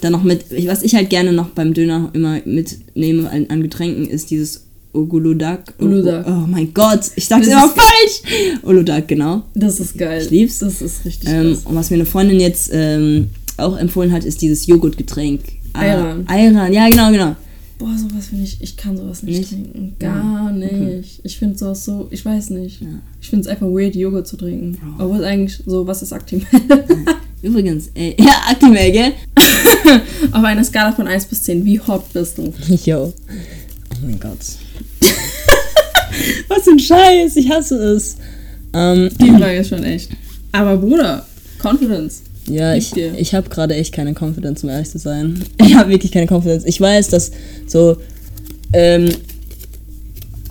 Dann noch mit, was ich halt gerne noch beim Döner immer mitnehme an, an Getränken, ist dieses Oguludak. Uludag. Oh mein Gott, ich sag's Das immer falsch. Uludag, genau. Das ist geil. Ich lieb's. Das ist richtig Ähm, und was mir eine Freundin jetzt ähm, auch empfohlen hat, ist dieses Joghurtgetränk. Ah, Ayran. Ayran, ja genau, genau. Boah, sowas finde ich, ich kann sowas nicht, Nicht? trinken. Gar nicht. Ich finde sowas so, ich weiß nicht. Ich finde es einfach weird, Joghurt zu trinken. Obwohl eigentlich so, was ist Actimel? Übrigens, ey, ja, Actimel, gell? Auf einer Skala von 1 bis 10, wie hot bist du? Jo. Oh mein Gott. was für ein Scheiß, ich hasse es. Ähm, Die Frage ist schon echt. Aber Bruder, Confidence. Ja, ich, dir. ich habe gerade echt keine Confidence, um ehrlich zu sein. Ich habe wirklich keine Confidence. Ich weiß, dass so, ähm,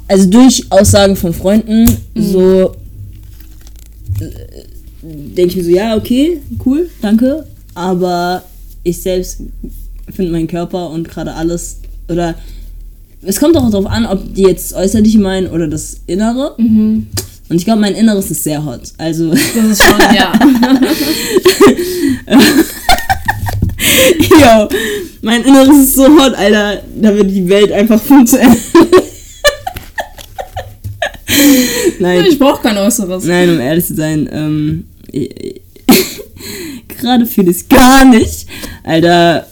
also durch Aussagen von Freunden, so, äh, denke ich mir so, ja, okay, cool, danke. Aber ich selbst finde meinen Körper und gerade alles, oder es kommt auch darauf an, ob die jetzt äußerlich meinen oder das Innere. Und ich glaube, mein Inneres ist sehr hot. Also. Das ist schon, ja. Jo, mein Inneres ist so hot, Alter. Da wird die Welt einfach funktionieren. Nein, Ich brauche kein Äußeres. nein, um ehrlich zu sein, ähm, gerade fühle ich es gar nicht. Alter,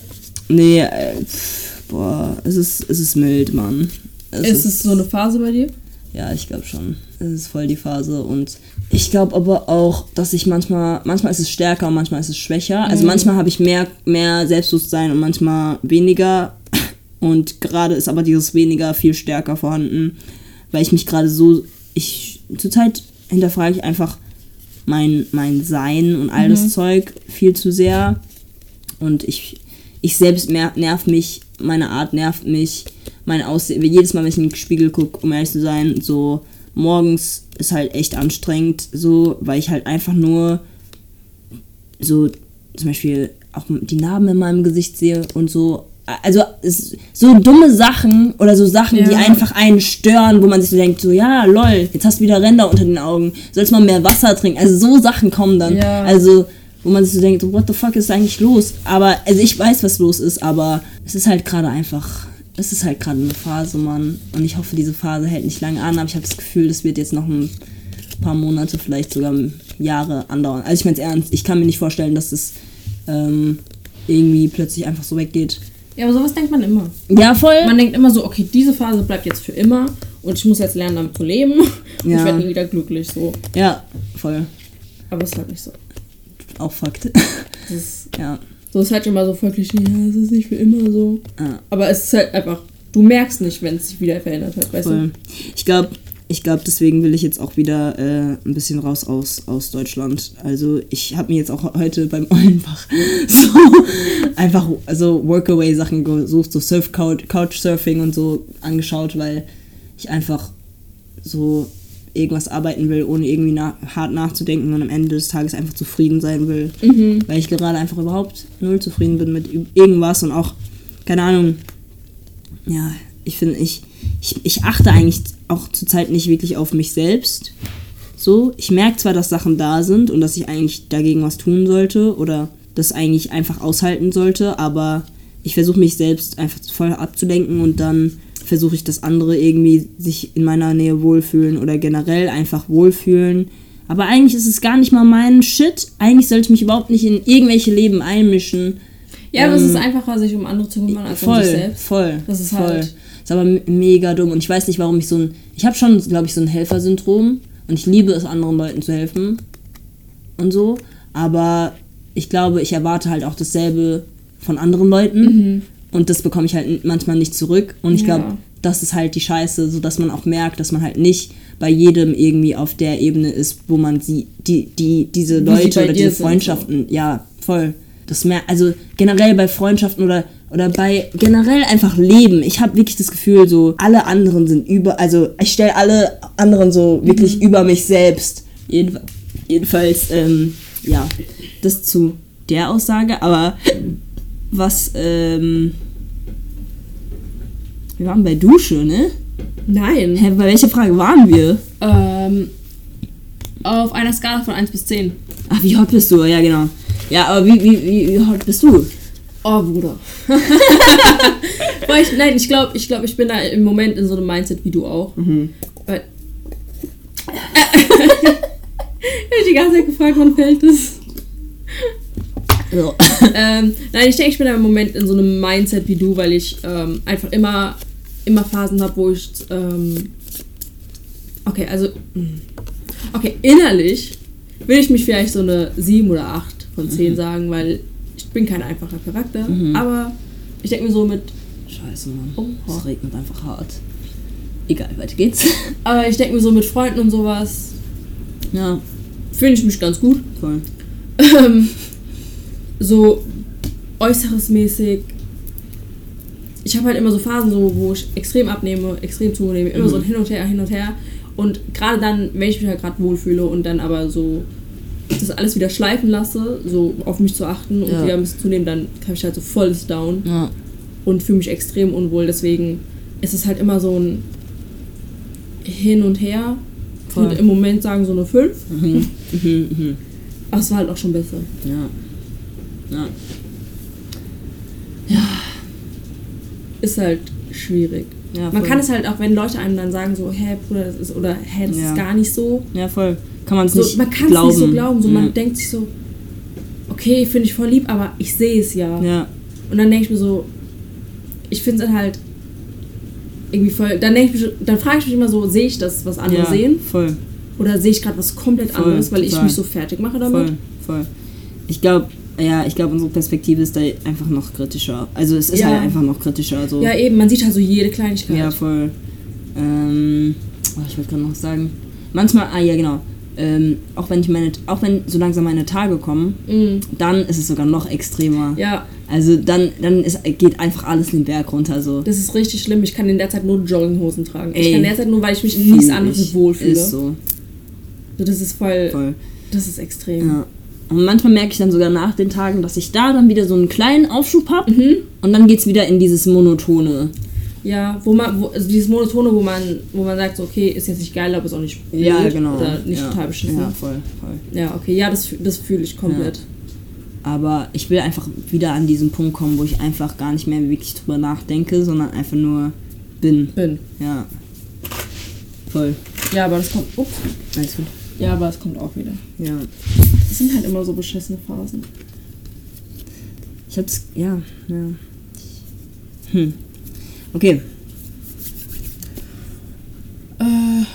nee, äh, pff, boah, es ist, es ist mild, Mann. Es Ist es so eine Phase bei dir? Ja, ich glaube schon. Es ist voll die Phase und ich glaube aber auch, dass ich manchmal, manchmal ist es stärker und manchmal ist es schwächer. Also manchmal habe ich mehr, mehr Selbstbewusstsein und manchmal weniger. Und gerade ist aber dieses weniger viel stärker vorhanden, weil ich mich gerade so, ich, zurzeit hinterfrage ich einfach mein, mein Sein und all das Zeug viel zu sehr. Und ich, ich selbst mer nerv mich, meine Art nervt mich, mein Aussehen. Jedes Mal, wenn ich in den Spiegel gucke, um ehrlich zu sein, so morgens ist halt echt anstrengend, so, weil ich halt einfach nur so zum Beispiel auch die Narben in meinem Gesicht sehe und so. Also so dumme Sachen oder so Sachen, die Ja. einfach einen stören, wo man sich so denkt, so ja, lol, jetzt hast du wieder Ränder unter den Augen, sollst mal mehr Wasser trinken. Also so Sachen kommen dann. Ja. Also wo man sich so denkt, so, what the fuck ist eigentlich los? Aber, also ich weiß, was los ist, aber es ist halt gerade einfach, es ist halt gerade eine Phase, Mann. Und ich hoffe, diese Phase hält nicht lange an, aber ich habe das Gefühl, das wird jetzt noch ein paar Monate, vielleicht sogar Jahre andauern. Also ich meine es ernst, ich kann mir nicht vorstellen, dass es ähm, irgendwie plötzlich einfach so weggeht. Ja, aber sowas denkt man immer. Ja, voll. Man denkt immer so, okay, diese Phase bleibt jetzt für immer und ich muss jetzt lernen, damit zu leben. Und Ja. ich werde nie wieder glücklich, so. ja, voll. Aber es ist halt nicht so. Auch Fakt. Das ist, ja. so ist halt immer so voll Klischee, ja, es ist nicht für immer so. ja. Aber es ist halt einfach, du merkst nicht, wenn es sich wieder verändert hat, weißt Voll. Ich glaube, ich glaube, deswegen will ich jetzt auch wieder äh, ein bisschen raus aus, aus Deutschland. Also ich habe mir jetzt auch heute beim Ollenbach so einfach so Workaway-Sachen gesucht, so Surf Couch, Couchsurfing und so angeschaut, weil ich einfach so irgendwas arbeiten will, ohne irgendwie na hart nachzudenken und am Ende des Tages einfach zufrieden sein will. Weil ich gerade einfach überhaupt null zufrieden bin mit irgendwas und auch, keine Ahnung, ja, ich finde, ich, ich, ich achte eigentlich auch zurzeit nicht wirklich auf mich selbst. So, ich merke zwar, dass Sachen da sind und dass ich eigentlich dagegen was tun sollte oder das eigentlich einfach aushalten sollte, aber ich versuche mich selbst einfach voll abzulenken und dann versuche ich, dass andere irgendwie sich in meiner Nähe wohlfühlen oder generell einfach wohlfühlen. Aber eigentlich ist es gar nicht mal mein Shit. Eigentlich sollte ich mich überhaupt nicht in irgendwelche Leben einmischen. Ja, aber es Ähm, ist einfacher, sich um andere zu kümmern, als um voll, sich selbst. voll. Das ist voll. halt- Ist aber me- mega dumm. Und ich weiß nicht, warum ich so ein. Ich habe schon, glaube ich, so ein Helfersyndrom. Und ich liebe es, anderen Leuten zu helfen. Und so. Aber ich glaube, ich erwarte halt auch dasselbe von anderen Leuten. Und das bekomme ich halt manchmal nicht zurück. Und ich Ja. glaube, das ist halt die Scheiße, so dass man auch merkt, dass man halt nicht bei jedem irgendwie auf der Ebene ist, wo man sie, die, die, diese Leute oder diese Freundschaften, ja, voll. Das mehr, also generell bei Freundschaften oder, oder bei generell einfach Leben. Ich habe wirklich das Gefühl, so alle anderen sind über, also ich stelle alle anderen so wirklich über mich selbst. Jeden, jedenfalls, ähm, ja, das zu der Aussage, aber was, ähm, wir waren bei Dusche, ne? Nein. Hä, bei welcher Frage waren wir? Ähm, auf einer Skala von 1 bis 10. Ach, wie hot bist du? Ja, genau. Ja, aber wie, wie, wie, wie hot bist du? Oh, Bruder. Ich, nein, ich glaube, ich, glaub, ich bin da im Moment in so einem Mindset wie du auch. Weil. ich hab die ganze Zeit gefragt, wann fällt es? So. ähm, nein, ich denke, ich bin da im Moment in so einem Mindset wie du, weil ich ähm, einfach immer, immer Phasen habe, wo ich. Ähm, okay, also. mh. Okay, innerlich will ich mich vielleicht so eine 7 oder 8 von 10 sagen, weil ich bin kein einfacher Charakter. Aber ich denke mir so mit. Scheiße, Mann. Oh. Es regnet einfach hart. Egal, weiter geht's. Aber ich denke mir so mit Freunden und sowas ja, finde ich mich ganz gut. voll. Ähm, so äußeresmäßig. Ich habe halt immer so Phasen, so, wo ich extrem abnehme, extrem zunehme, immer so ein hin und her, hin und her. Und gerade dann, wenn ich mich halt gerade wohlfühle und dann aber so das alles wieder schleifen lasse, so auf mich zu achten und Ja. wieder ein bisschen zunehmen, dann habe ich halt so volles Down Ja, und fühle mich extrem unwohl. Deswegen ist es halt immer so ein Hin und Her. Ich würde im Moment sagen so eine 5. mhm, mhm, mhm. Aber es war halt auch schon besser. Ja. Ja. Ist halt schwierig. Ja, Man kann es halt auch, wenn Leute einem dann sagen, so, hä, Bruder, das ist, oder hä, das Ja. ist gar nicht so. Ja, voll. Kann man es so nicht man kann es nicht so glauben. So, ja. Man denkt sich so, okay, finde ich voll lieb, aber ich sehe es ja. Ja, Und dann denke ich mir so, ich finde es halt irgendwie voll. Dann, denk ich dann frage ich mich immer so, sehe ich das, was andere sehen? Voll, Oder sehe ich gerade was komplett Voll, anderes, weil ich total. mich so fertig mache damit? voll, voll. Ich glaube, ja, ich glaube, unsere Perspektive ist da einfach noch kritischer. Also es ist Ja. halt einfach noch kritischer. So. Ja, eben, man sieht halt so jede Kleinigkeit. Ja, voll. Ähm, oh, ich wollte gerade noch sagen. Manchmal, ah ja, genau. Ähm, auch wenn ich meine, auch wenn so langsam meine Tage kommen, Mhm. dann ist es sogar noch extremer. ja, Also dann, dann ist, geht einfach alles den Berg runter. So. das ist richtig schlimm. Ich kann in der Zeit nur Jogginghosen tragen. ich Ey, kann in der Zeit nur, weil ich mich in nichts anderes ich. wohlfühle. Ist so, So, das ist voll, voll. das ist extrem. Ja. Und manchmal merke ich dann sogar nach den Tagen, dass ich da dann wieder so einen kleinen Aufschub habe Mhm. und dann geht es wieder in dieses Monotone. Ja, wo man, wo, also dieses Monotone, wo man, wo man sagt, so, okay, ist jetzt nicht geil, aber ist auch nicht blöd Ja, genau. oder nicht ja. total beschissen. Ja, Ja, voll, voll. okay, ja, das, das fühle ich komplett. Aber ich will einfach wieder an diesen Punkt kommen, wo ich einfach gar nicht mehr wirklich drüber nachdenke, sondern einfach nur bin. Bin. Ja. Voll. Ja, aber das kommt, ups. Alles gut. Ja, aber es kommt auch wieder. Ja. Das sind halt immer so beschissene Phasen. Ich hab's. Ja, ja. Hm. Okay. Äh,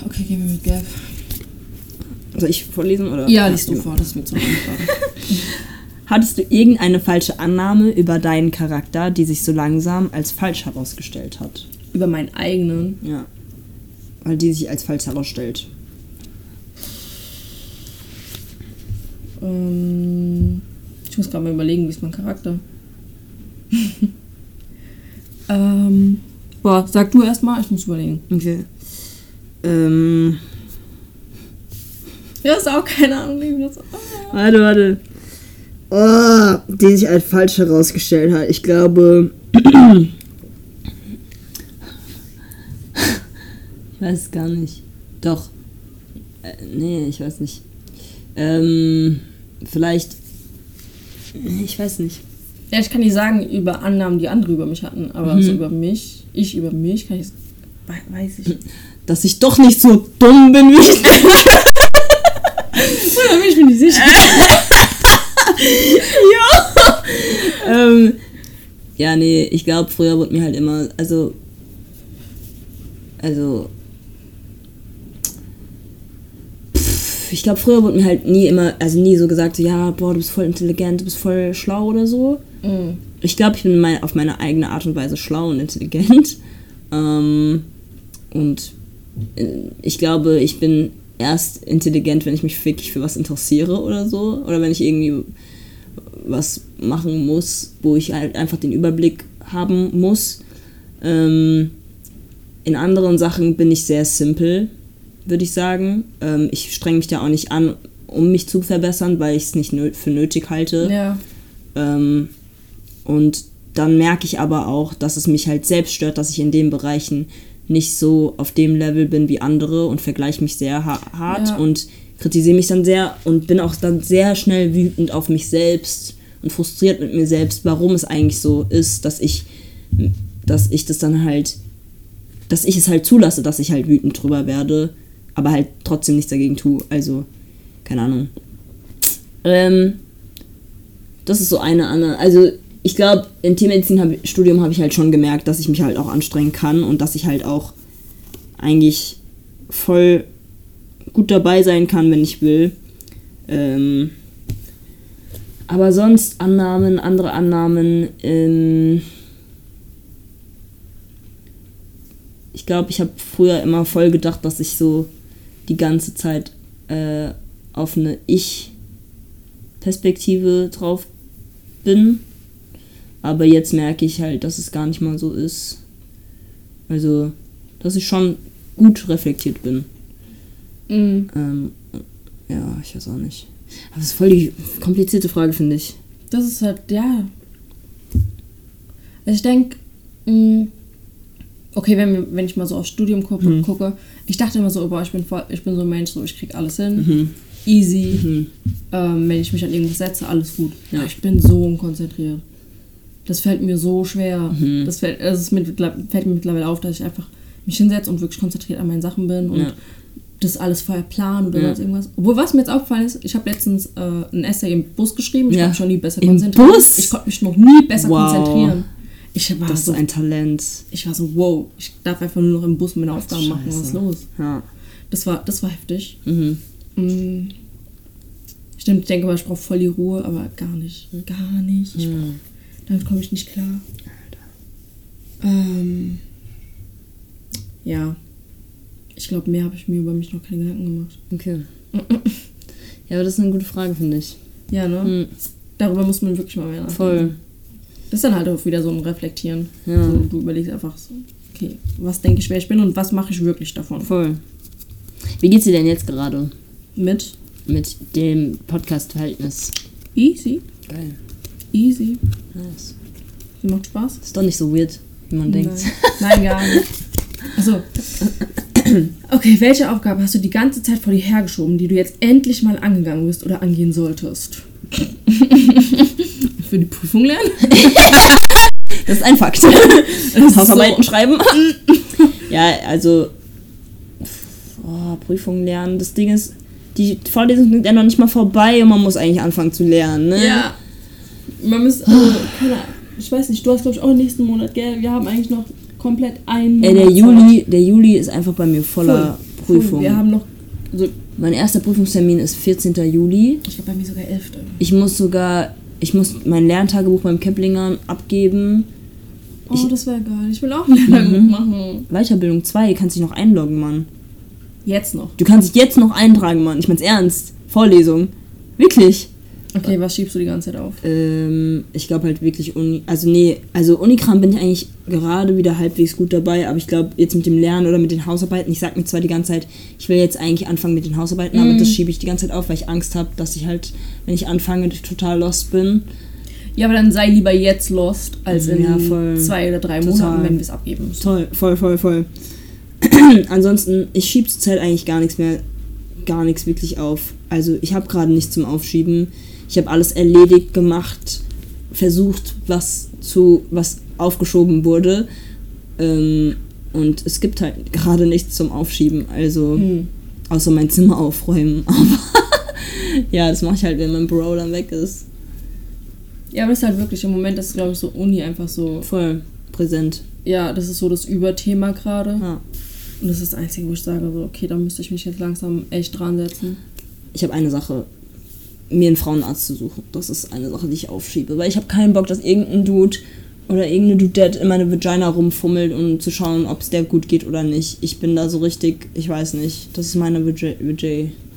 okay, gehen wir mit Gav. Soll ich vorlesen oder? Ja, liest du vor, das wird so einfach. Hattest du irgendeine falsche Annahme über deinen Charakter, die sich so langsam als falsch herausgestellt hat? Über meinen eigenen. Ja. Weil die sich als falsch herausstellt. Ähm, ich muss gerade mal überlegen, wie ist mein Charakter. ähm, boah, sag du erstmal, ich muss überlegen. Okay. Ähm, Ja, ist auch keine Ahnung. wie das- warte, warte. Oh, die sich als falsch herausgestellt hat. Ich glaube. ich weiß es gar nicht. Doch. Äh, nee, ich weiß nicht. Ähm, vielleicht. Nee, Ich weiß nicht. Ja, ich kann nicht sagen über Annahmen, die andere über mich hatten, aber Mhm. so über mich, ich über mich, kann ich. we- Weiß ich. Dass ich doch nicht so dumm bin wie ich. Da bin ich mir nicht sicher. ja. ähm, ja, nee, ich glaube, früher wurde mir halt immer, also, also, pff, ich glaube, früher wurde mir halt nie immer, also nie so gesagt, so, ja, boah, du bist voll intelligent, du bist voll schlau oder so. Mhm. Ich glaube, ich bin mein, auf meine eigene Art und Weise schlau und intelligent. Ähm, und äh, ich glaube, ich bin erst intelligent, wenn ich mich wirklich für was interessiere oder so. Oder wenn ich irgendwie was machen muss, wo ich halt einfach den Überblick haben muss. Ähm, in anderen Sachen bin ich sehr simpel, würde ich sagen. Ähm, ich strenge mich da auch nicht an, um mich zu verbessern, weil ich es nicht nö für nötig halte. Ja. Ähm, und dann merke ich aber auch, dass es mich halt selbst stört, dass ich in den Bereichen nicht so auf dem Level bin wie andere und vergleiche mich sehr ha hart Ja. und kritisiere mich dann sehr und bin auch dann sehr schnell wütend auf mich selbst und frustriert mit mir selbst, warum es eigentlich so ist, dass ich, dass ich das dann halt, dass ich es halt zulasse, dass ich halt wütend drüber werde, aber halt trotzdem nichts dagegen tue. Also, keine Ahnung. Ähm, das ist so eine andere. Also ich glaube, im Tiermedizin-Studium habe ich halt schon gemerkt, dass ich mich halt auch anstrengen kann und dass ich halt auch eigentlich voll gut dabei sein kann, wenn ich will. Ähm, aber sonst Annahmen, andere Annahmen. Ähm, ich glaube, ich habe früher immer voll gedacht, dass ich so die ganze Zeit äh, auf eine Ich-Perspektive drauf bin. Aber jetzt merke ich halt, dass es gar nicht mal so ist. Also, dass ich schon gut reflektiert bin. Mhm. Ähm, ja, ich weiß auch nicht. Aber das ist voll die komplizierte Frage, finde ich. Das ist halt, ja. Also ich denke, okay, wenn, wenn ich mal so aufs Studium gucke, Mhm. gucke ich dachte immer so, boah, ich bin, voll, ich bin so ein Mensch, so ich krieg alles hin. Mhm. Easy. Ähm, wenn ich mich an irgendwas setze, alles gut. Ja. Ich bin so unkonzentriert. Das fällt mir so schwer. Mhm. Das fällt, also es mit, fällt mir mittlerweile auf, dass ich einfach mich hinsetze und wirklich konzentriert an meinen Sachen bin und Ja. das alles vorher planen oder Ja. sonst irgendwas. Obwohl, was mir jetzt aufgefallen ist, ich habe letztens äh, ein Essay im Bus geschrieben. Ich Ja. konnte mich schon nie besser Im konzentrieren. Bus? Ich konnte mich noch nie besser Wow. konzentrieren. Ich war, Das ist so, ein Talent. ich war so, wow, ich darf einfach nur noch im Bus meine Aufgaben machen. Was ist Scheiße. los? Ja. Das war, das war heftig. Mhm. Mm. Stimmt, ich denke mal, ich brauche voll die Ruhe, aber gar nicht. Gar nicht. Ich, Mhm. Damit komme ich nicht klar. Ähm, ja. Ich glaube, mehr habe ich mir über mich noch keine Gedanken gemacht. Okay. Ja, aber das ist eine gute Frage, finde ich. Ja, ne? Mhm. Darüber muss man wirklich mal mehr nachdenken. Voll. Das ist dann halt auch wieder so ein Reflektieren. Ja. So, du überlegst einfach so, okay, was denke ich, wer ich bin und was mache ich wirklich davon. Voll. Wie geht's dir denn jetzt gerade Mit mit dem Podcast-Verhältnis? easy, Geil. easy. Nice. Macht Spaß. Ist doch nicht so weird, wie man denkt. Nein, Nein gar nicht. Achso. Okay, welche Aufgabe hast du die ganze Zeit vor dir hergeschoben, die du jetzt endlich mal angegangen bist oder angehen solltest? Für die Prüfung lernen? Das ist ein Fakt. ist Hausarbeiten so. schreiben. ja, also oh, Prüfungen lernen. Das Ding ist, die Vorlesungen sind ja noch nicht mal vorbei und man muss eigentlich anfangen zu lernen, ne? Ja. Man müsste, also, keine Ahnung, ich weiß nicht, du hast glaube ich auch nächsten Monat, gell? Wir haben eigentlich noch komplett einen Ey, der Juli, der Juli ist einfach bei mir voller. Voll. Prüfungen. Wir haben noch, also, Mein erster Prüfungstermin ist 14. Juli. ich glaube bei mir sogar 11. Ich muss sogar, ich muss mein Lerntagebuch beim Keplinger abgeben. Oh, das wäre geil. Ich will auch ein Lerntagebuch Mhm. machen. Weiterbildung 2, kannst dich noch einloggen, Mann. Jetzt noch. Du kannst dich jetzt noch eintragen, Mann. Ich mein's ernst. Vorlesung. Wirklich. Okay, was schiebst du die ganze Zeit auf? Ähm, ich glaube halt wirklich Uni. Also nee, also Unikram bin ich eigentlich gerade wieder halbwegs gut dabei, aber ich glaube jetzt mit dem Lernen oder mit den Hausarbeiten, ich sag mir zwar die ganze Zeit, ich will jetzt eigentlich anfangen mit den Hausarbeiten, aber das schiebe ich die ganze Zeit auf, weil ich Angst habe, dass ich halt, wenn ich anfange, total lost bin. Ja, aber dann sei lieber jetzt lost, als in Ja, zwei oder drei. Monaten, wenn wir es abgeben müssen. Toll, voll, voll, voll. Ansonsten, ich schiebe zurzeit eigentlich gar nichts mehr, gar nichts wirklich auf. Also ich habe gerade nichts zum Aufschieben. Ich habe alles erledigt, gemacht, versucht, was zu, was aufgeschoben wurde. Ähm, und es gibt halt gerade nichts zum Aufschieben. Also Hm. außer mein Zimmer aufräumen. Aber ja, das mache ich halt, wenn mein Bro dann weg ist. Ja, aber das ist halt wirklich im Moment, das ist glaube ich so Uni einfach so. Voll präsent. Ja, das ist so das Überthema gerade. Ja. Und das ist das Einzige, wo ich sage, so, okay, da müsste ich mich jetzt langsam echt dran setzen. ich habe eine Sache, mir einen Frauenarzt zu suchen. Das ist eine Sache, die ich aufschiebe. Weil ich habe keinen Bock, dass irgendein Dude oder irgendeine Dudette in meine Vagina rumfummelt, um zu schauen, ob es der gut geht oder nicht. Ich bin da so richtig, ich weiß nicht. Das ist meine Vag.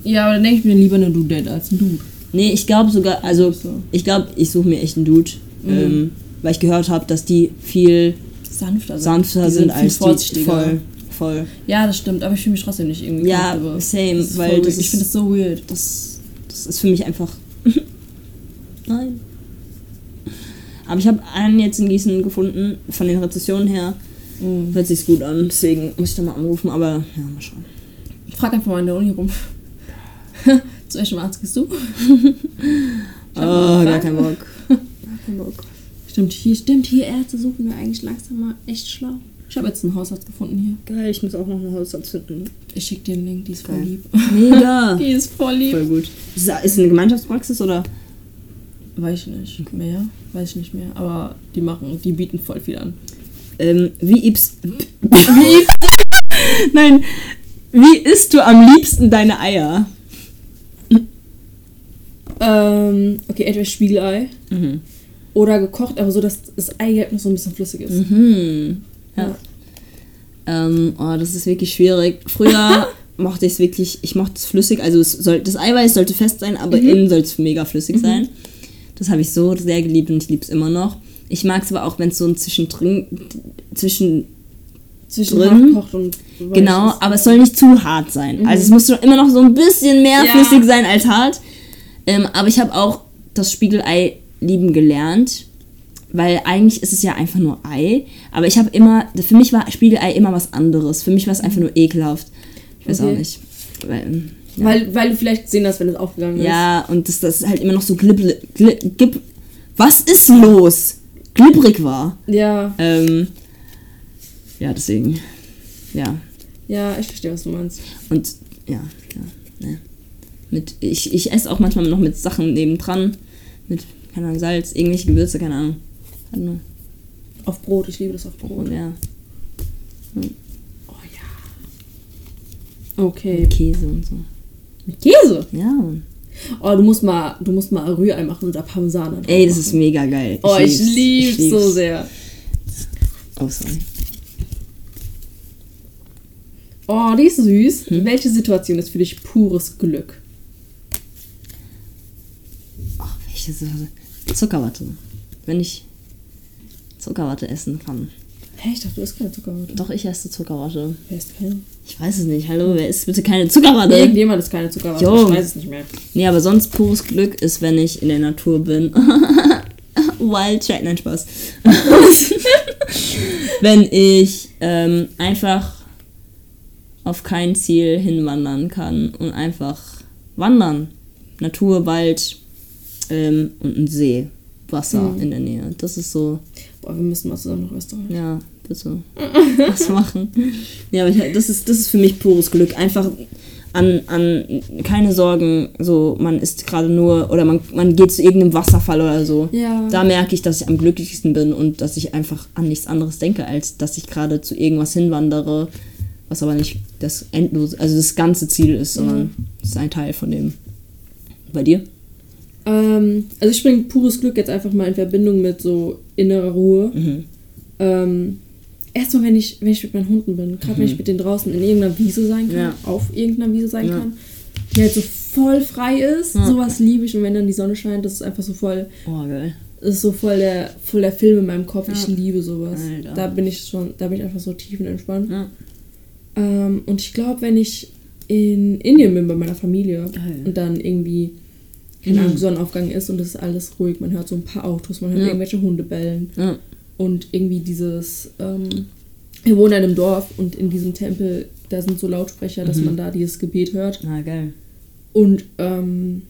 Ja, aber dann denke ich mir lieber eine Dudette als ein Dude. Nee, ich glaube sogar, also So. ich glaube, ich suche mir echt einen Dude. Ähm, weil ich gehört habe, dass die viel Sanfter sind. sanfter Die sind, viel als die. Voll, voll. Ja, das stimmt, aber ich fühle mich trotzdem nicht irgendwie Ja, comfortable. same, ist weil weird. ich ist- finde das so weird. das, das ist für mich einfach. Nein. Aber ich habe einen jetzt in Gießen gefunden, von den Rezessionen her. Mhm. Hört sich gut an, deswegen muss ich da mal anrufen, aber ja, mal schauen. Ich frage einfach mal in der Uni rum. Zu welchem Arzt gehst du? Oh, gar keinen Bock. Gar keinen Bock. Stimmt, hier, stimmt, hier Ärzte suchen wir eigentlich langsam mal echt schlau. Ich habe jetzt einen Hausarzt gefunden hier. Geil, ich muss auch noch einen Hausarzt finden. Ich schicke dir den Link, die ist voll Geil. lieb. Mega. Die ist voll lieb. Voll gut. Ist ist eine Gemeinschaftspraxis oder? Weiß ich nicht mehr. Weiß ich nicht mehr. Aber die machen, die bieten voll viel an. Ähm, wie ibst. Wie Nein. Wie isst du am liebsten deine Eier? Ähm, okay, entweder Spiegelei Mhm. oder gekocht, aber so, dass das Eigelb noch so ein bisschen flüssig ist. Mhm. Ja. Ähm, oh, das ist wirklich schwierig. Früher mochte ich es wirklich, ich mochte es flüssig, also es soll, das Eiweiß sollte fest sein, aber innen soll es mega flüssig sein. Das habe ich so sehr geliebt und ich liebe es immer noch. Ich mag es aber auch, wenn es so ein Zwischendrin, zwischen, Zwischen Drin. hart gekocht und genau, ist. aber es soll nicht zu hart sein. Also es muss immer noch so ein bisschen mehr Ja. flüssig sein als hart. Ähm, aber ich habe auch das Spiegelei lieben gelernt, weil eigentlich ist es ja einfach nur Ei. Aber ich habe immer, für mich war Spiegelei immer was anderes. Für mich war es einfach nur ekelhaft. Ich weiß Okay. auch nicht. Weil, ähm, ja. Weil, weil du vielleicht gesehen hast, wenn es aufgegangen ist. ja, und das, das halt immer noch so glibble, gli, gib, Was ist los? Glibberig war. Ja, Ähm, ja, deswegen. Ja. ja, ich verstehe, was du meinst. Und ja, ja, ne. Mit, ich, ich esse auch manchmal noch mit Sachen nebendran. Mit, keine Ahnung, Salz, irgendwelche Gewürze, keine Ahnung. Nur. Auf Brot, ich liebe das auf Brot. Und ja, Oh ja. Okay. Käse und so. Mit Käse? Ja. Oh, du musst mal, du musst mal Rührei machen Parmesan. da drauf Ey, das ist mega geil. Oh, ich lieb's. lieb's, lieb's. so sehr. Oh, sorry. Oh, die ist süß. Hm? Welche Situation ist für dich pures Glück? Ach, welche Sache? Zuckerwatte. Wenn ich Zuckerwatte essen kann. Hä, ich dachte, du isst keine Zuckerwatte. Doch, ich esse Zuckerwatte. Wer isst keine? Ich weiß es nicht. Hallo, wer isst bitte keine Zuckerwatte? Irgendjemand ist keine Zuckerwatte. Jo. Ich weiß es nicht mehr. Nee, aber sonst pures Glück ist, wenn ich in der Natur bin. Wild Chat, nein, Spaß. wenn ich ähm, einfach auf kein Ziel hinwandern kann und einfach wandern. Natur, Wald ähm, und ein See. Wasser in der Nähe. Das ist so, Boah, wir müssen mal zusammen nach Österreich. ja, bitte. Was machen. Ja, aber ich, das, ist, das ist für mich pures Glück. Einfach an, an keine Sorgen, so man ist gerade nur oder man, man geht zu irgendeinem Wasserfall oder so. Ja. Da merke ich, dass ich am glücklichsten bin und dass ich einfach an nichts anderes denke, als dass ich gerade zu irgendwas hinwandere, was aber nicht das endlose, also das ganze Ziel ist, sondern es ist ein Teil von dem. Bei dir? Ähm, also ich bringe pures Glück jetzt einfach mal in Verbindung mit so innerer Ruhe. Mhm. Ähm, erstmal, wenn ich, wenn ich mit meinen Hunden bin, gerade wenn ich mit denen draußen in irgendeiner Wiese sein kann, Ja. auf irgendeiner Wiese sein Ja. kann, die halt so voll frei ist. Ja. Sowas liebe ich. Und wenn dann die Sonne scheint, das ist einfach so voll, Oh, geil. das ist so voll der, voll der Film in meinem Kopf. Ich liebe sowas. Alter. Da bin ich schon, da bin ich einfach so tiefenentspannt. Ähm, und ich glaube, wenn ich in Indien bin bei meiner Familie Geil. und dann irgendwie, keine Mhm. Ahnung, Sonnenaufgang ist und es ist alles ruhig, man hört so ein paar Autos, man hört Ja. irgendwelche Hunde bellen Ja. und irgendwie dieses, ähm, wir wohnen in einem Dorf und in diesem Tempel, da sind so Lautsprecher, Mhm. dass man da dieses Gebet hört Na, geil. und ähm,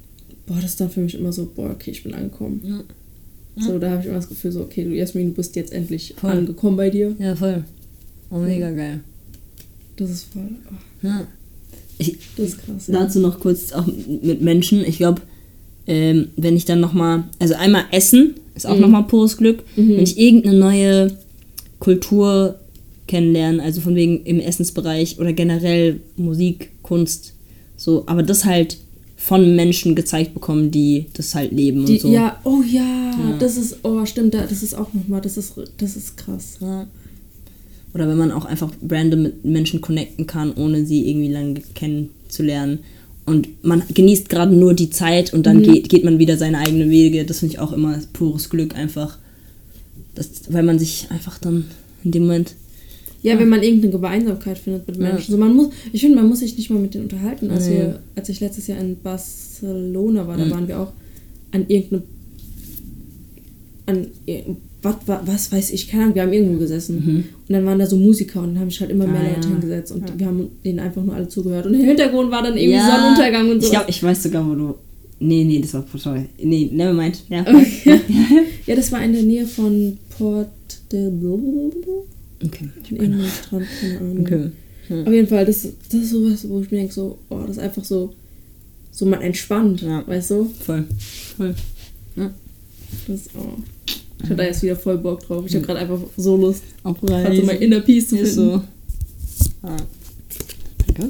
boah, das ist dann für mich immer so, boah, okay, ich bin angekommen. Ja. So, da habe ich immer das Gefühl so, okay, du Jasmin, du bist jetzt endlich Voll. angekommen bei dir. Ja, voll. Oh, mega geil. Das ist voll, oh, Ja. Ich, das ist krass. ja. dazu noch kurz auch mit Menschen. Ich glaube, ähm, wenn ich dann nochmal, also einmal Essen ist auch Mhm. nochmal pures Glück. Mhm. Wenn ich irgendeine neue Kultur kennenlerne, also von wegen im Essensbereich oder generell Musik, Kunst, so, aber das halt von Menschen gezeigt bekommen, die das halt leben Die, und so. Ja, oh ja, Ja. das ist, oh stimmt, da- das ist auch nochmal, das ist, das ist krass. Ja. Oder wenn man auch einfach random mit Menschen connecten kann, ohne sie irgendwie lange kennenzulernen. Und man genießt gerade nur die Zeit und dann Mhm. geht, geht man wieder seine eigenen Wege. Das finde ich auch immer pures Glück einfach. Das, weil man sich einfach dann in dem Moment. Ja, wenn man irgendeine Gemeinsamkeit findet mit Ja. Menschen. So, man muss, ich finde, man muss sich nicht mal mit denen unterhalten. Als, Nee. wir, als ich letztes Jahr in Barcelona war, da Mhm. waren wir auch an irgendeinem, an, was, was, was weiß ich, keine Ahnung, wir haben irgendwo gesessen. Mhm. Und dann waren da so Musiker und dann habe ich halt immer mehr Ah, Leute ja. hingesetzt und wir haben denen einfach nur alle zugehört. Und im Hintergrund war dann irgendwie Sonnenuntergang und so. Ich glaube, ich weiß sogar, wo du. Nee, nee, das war toll. Nee, never mind. Ja. Okay. ja, das war in der Nähe von Port de okay. Irgendein Strand, keine Ahnung. okay. Ja. Auf jeden Fall, das, das ist sowas, wo ich mir denke, so, oh, das ist einfach so, so man entspannt, Ja. weißt du? Voll. Voll. Das, oh. Ich habe da jetzt wieder voll Bock drauf. Ich habe gerade einfach so Lust, Auch gerade so mein Inner Peace zu finden. So. Ah. Danke.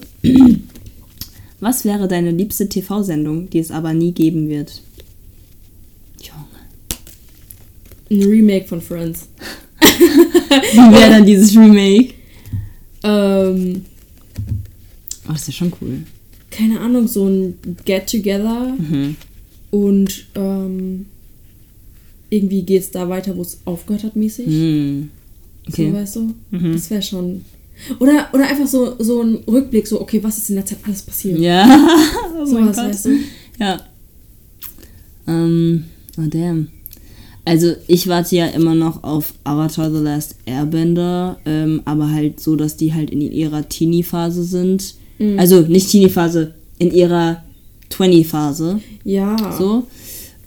Was wäre deine liebste TV-Sendung, die es aber nie geben wird? Junge. Ein Remake von Friends. Wie wäre dann dieses Remake? Ähm, Oh, das ist ja schon cool. keine Ahnung, so ein Get-Together Mhm. und ähm, irgendwie geht es da weiter, wo es aufgehört hat, mäßig. So, Okay. weißt du? Mhm. Das wäre schon. Oder, oder einfach so, so ein Rückblick, so, okay, was ist in der Zeit alles passiert? Ja. oh so was, weißt du? Ja. Ähm, oh damn. Also ich warte ja immer noch auf Avatar The Last Airbender, ähm, aber halt so, dass die halt in ihrer Teenie-Phase sind. Mhm. Also nicht Teenie-Phase, in ihrer 20-Phase. Ja. So.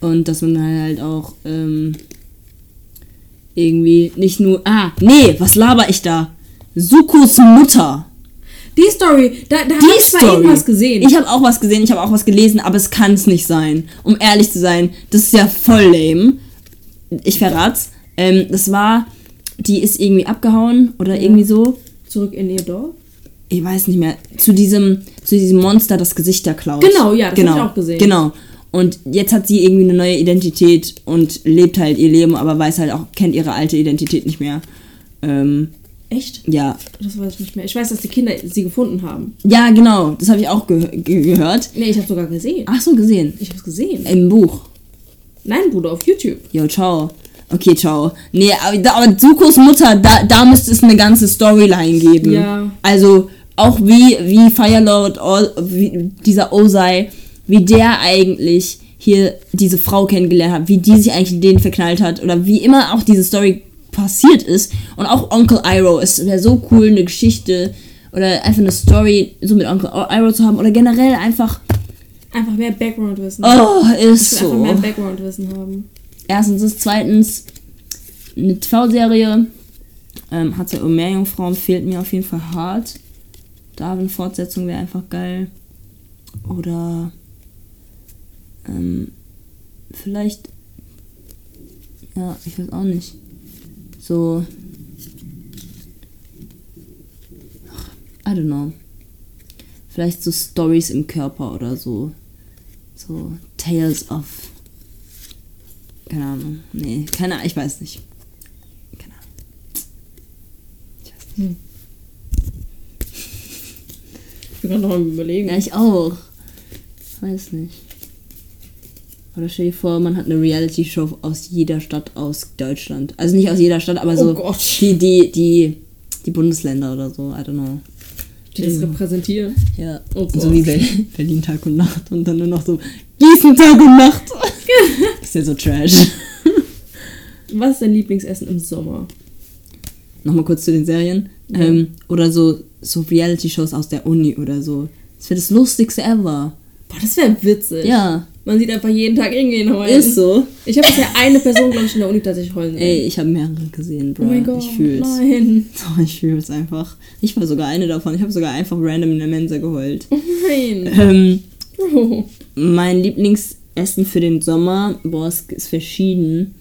Und dass man halt auch ähm, irgendwie nicht nur. Ah, nee, was laber ich da? Sukos Mutter. Die Story, da, da habe ich zwar Story. irgendwas gesehen. Ich habe auch was gesehen, ich habe auch was gelesen, aber es kann es nicht sein. Um ehrlich zu sein, das ist ja voll lame. Ich verrat's. Ähm, das war, die ist irgendwie abgehauen oder irgendwie so. Zurück in ihr Dorf. Ich weiß nicht mehr. Zu diesem, zu diesem Monster, das Gesichter klaut. Genau, ja, das genau, ich auch gesehen. Genau. Und jetzt hat sie irgendwie eine neue Identität und lebt halt ihr Leben, aber weiß halt auch, kennt ihre alte Identität nicht mehr. Ähm, Echt? ja. Das weiß ich nicht mehr. Ich weiß, dass die Kinder sie gefunden haben. Ja, genau. Das habe ich auch ge ge gehört. Nee, ich habe sogar gesehen. Ach so, gesehen. Ich habe es gesehen. Im Buch. Nein, Bruder, auf YouTube. Jo, ciao. Okay, ciao. Nee, aber, aber Sukos Mutter, da, da müsste es eine ganze Storyline geben. Ja. Also auch wie, wie Firelord, wie dieser Ozai, wie der eigentlich hier diese Frau kennengelernt hat, wie die sich eigentlich in den verknallt hat oder wie immer auch diese Story passiert ist. Und auch Onkel Iroh, es wäre so cool, eine Geschichte oder einfach eine Story so mit Onkel Iroh zu haben oder generell einfach, Einfach mehr Background-Wissen. oh, ist will einfach mehr so. Background-Wissen haben. Erstens ist zweitens eine TV-Serie. Ähm, hat ja um Meerjungfrauen, fehlt mir auf jeden Fall hart. Darwin-Fortsetzung wäre einfach geil. Oder ähm, vielleicht, ja, ich weiß auch nicht. So, I don't know. Vielleicht so Stories im Körper oder so. So Tales of keine Ahnung. Nee, keine Ahnung, ich weiß nicht. Keine Ahnung. Ich weiß nicht. Ich bin gerade noch am überlegen. Ja, ich auch. Weiß nicht. Oder stell dir vor, man hat eine Reality-Show aus jeder Stadt aus Deutschland. Also nicht aus jeder Stadt, aber so Oh die, die, die, die Bundesländer oder so. I don't know. Die das repräsentieren. Ja. Oh so wie Ber- Berlin Tag und Nacht und dann nur noch so Gießen Tag und Nacht. ist ja so trash. Was ist dein Lieblingsessen im Sommer? Nochmal kurz zu den Serien. Ähm, oder so, so Reality-Shows aus der Uni oder so. Das wäre das Lustigste ever. Boah, das wäre witzig. Ja. Man sieht einfach jeden Tag irgendwen heulen. Ist so. Ich habe bisher eine Person, glaube ich, in der Uni tatsächlich heulen sehen. Ey, ich habe mehrere gesehen, Bro. oh mein Gott. ich fühl's. Nein. Oh, ich fühl's einfach. Ich war sogar eine davon. Ich habe sogar einfach random in der Mensa geheult. Nein. Ähm, Bro. mein Lieblingsessen für den Sommer, boah, es ist verschieden.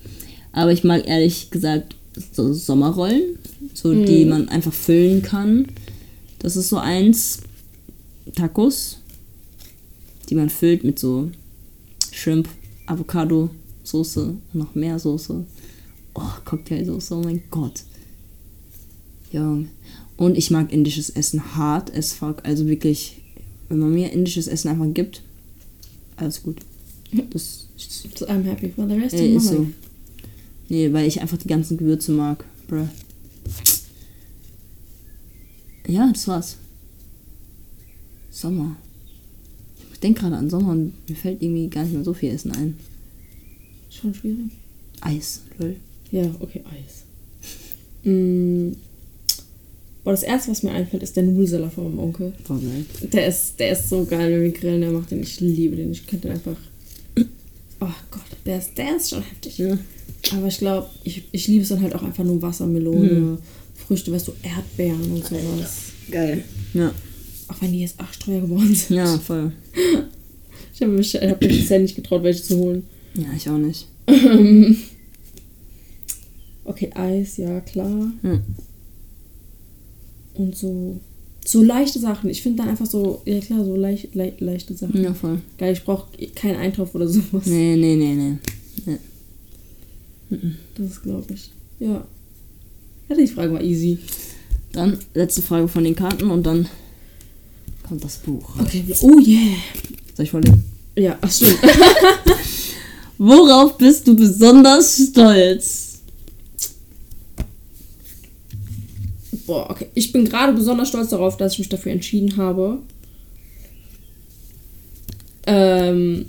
Aber ich mag ehrlich gesagt so Sommerrollen, so die man einfach füllen kann. Das ist so eins. Tacos, die man füllt mit so Shrimp, Avocado, Soße noch mehr Soße. Oh, Cocktailsoße, oh mein Gott. Ja. Und ich mag indisches Essen hart as fuck. Also wirklich, wenn man mir indisches Essen einfach gibt, alles gut. Das So, I'm happy for the rest ey, of ist my so. life. Nee, weil ich einfach die ganzen Gewürze mag. Bruh. Ja, das war's. Sommer. Ich denke gerade an Sommer und mir fällt irgendwie gar nicht mehr so viel Essen ein. Schon schwierig. Eis, lol. Ja, okay, Eis. Mm. Boah, das erste, was mir einfällt, ist der Nudelsalat von meinem Onkel. Boah, geil. Der ist, der ist so geil, wenn wir grillen, der macht den. Ich liebe den. Ich könnte den einfach. Oh Gott, der ist, der ist schon heftig. Ja. Aber ich glaube, ich, ich liebe es dann halt auch einfach nur Wassermelone, Früchte, weißt du, Erdbeeren und sowas. Geil. Ja. Auch wenn die jetzt arschteuer geworden sind. Ja, voll. Ich habe mich, hab mich bisher nicht getraut, welche zu holen. Ja, ich auch nicht. Okay, Eis, ja, klar. Ja. Und so. So leichte Sachen. Ich finde dann einfach so, ja klar, so leicht, le leichte Sachen. Ja, voll. Geil, ich brauche keinen Eintopf oder sowas. Nee, nee, nee, nee. Das ist, glaube ich. Ja. Ja, die Frage war easy. Dann letzte Frage von den Karten und dann kommt das Buch. Okay, oh yeah. Soll ich vorlesen? Ja, ach stimmt. Worauf bist du besonders stolz? Boah, okay. Ich bin gerade besonders stolz darauf, dass ich mich dafür entschieden habe, ähm,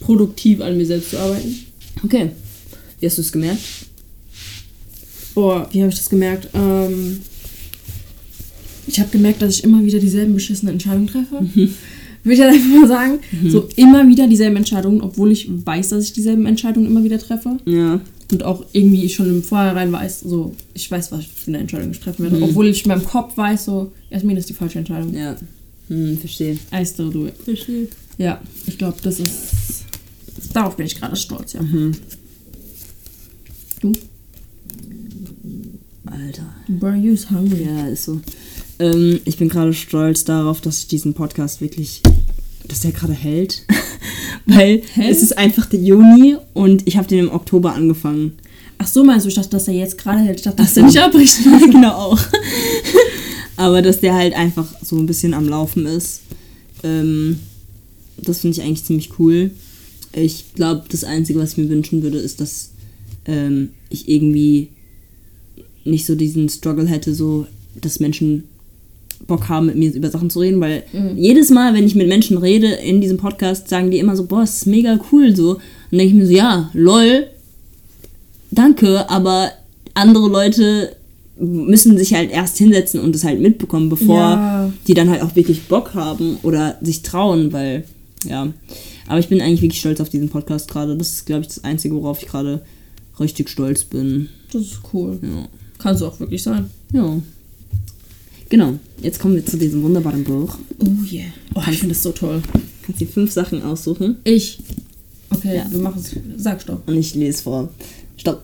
produktiv an mir selbst zu arbeiten. Okay. Wie hast du es gemerkt? Boah, wie habe ich das gemerkt? Ähm, ich habe gemerkt, dass ich immer wieder dieselben beschissenen Entscheidungen treffe. Würde ich halt einfach mal sagen. So immer wieder dieselben Entscheidungen, obwohl ich weiß, dass ich dieselben Entscheidungen immer wieder treffe. Ja. Und auch irgendwie ich schon im Vorhinein weiß, so, ich weiß, was für eine Entscheidung ich treffen werde. Obwohl ich in meinem Kopf weiß, so, Jasmin ist die falsche Entscheidung. Ja. Hm, verstehe. I still do it. Verstehe. Ja, ich glaube, das ist. Darauf bin ich gerade stolz, ja. Du? Alter. Bro, you's hungry. Ja, ist so. Ähm, ich bin gerade stolz darauf, dass ich diesen Podcast wirklich, dass der gerade hält. Weil Hält? es ist einfach der Juni und ich habe den im Oktober angefangen. Ach so, meinst du, ich dachte, dass er jetzt gerade hält. Ich dachte, dass er nicht abbricht. genau auch. Aber dass der halt einfach so ein bisschen am Laufen ist. Ähm, das finde ich eigentlich ziemlich cool. Ich glaube, das Einzige, was ich mir wünschen würde, ist, dass ähm, ich irgendwie nicht so diesen Struggle hätte, so dass Menschen Bock haben, mit mir über Sachen zu reden, weil jedes Mal, wenn ich mit Menschen rede in diesem Podcast, sagen die immer so, boah, ist mega cool so. Und dann denke ich mir so, ja, lol, danke, aber andere Leute müssen sich halt erst hinsetzen und es halt mitbekommen, bevor Ja. die dann halt auch wirklich Bock haben oder sich trauen, weil, ja. Aber ich bin eigentlich wirklich stolz auf diesen Podcast gerade. Das ist, glaube ich, das Einzige, worauf ich gerade richtig stolz bin. Das ist cool. Ja. Kannst du auch wirklich sein. Ja. Genau, jetzt kommen wir zu diesem wunderbaren Buch. Oh yeah. Oh, ich finde das so toll. Kannst dir fünf Sachen aussuchen Ich. Okay, Ja. wir machen es. Sag stopp. und ich lese vor. Stopp.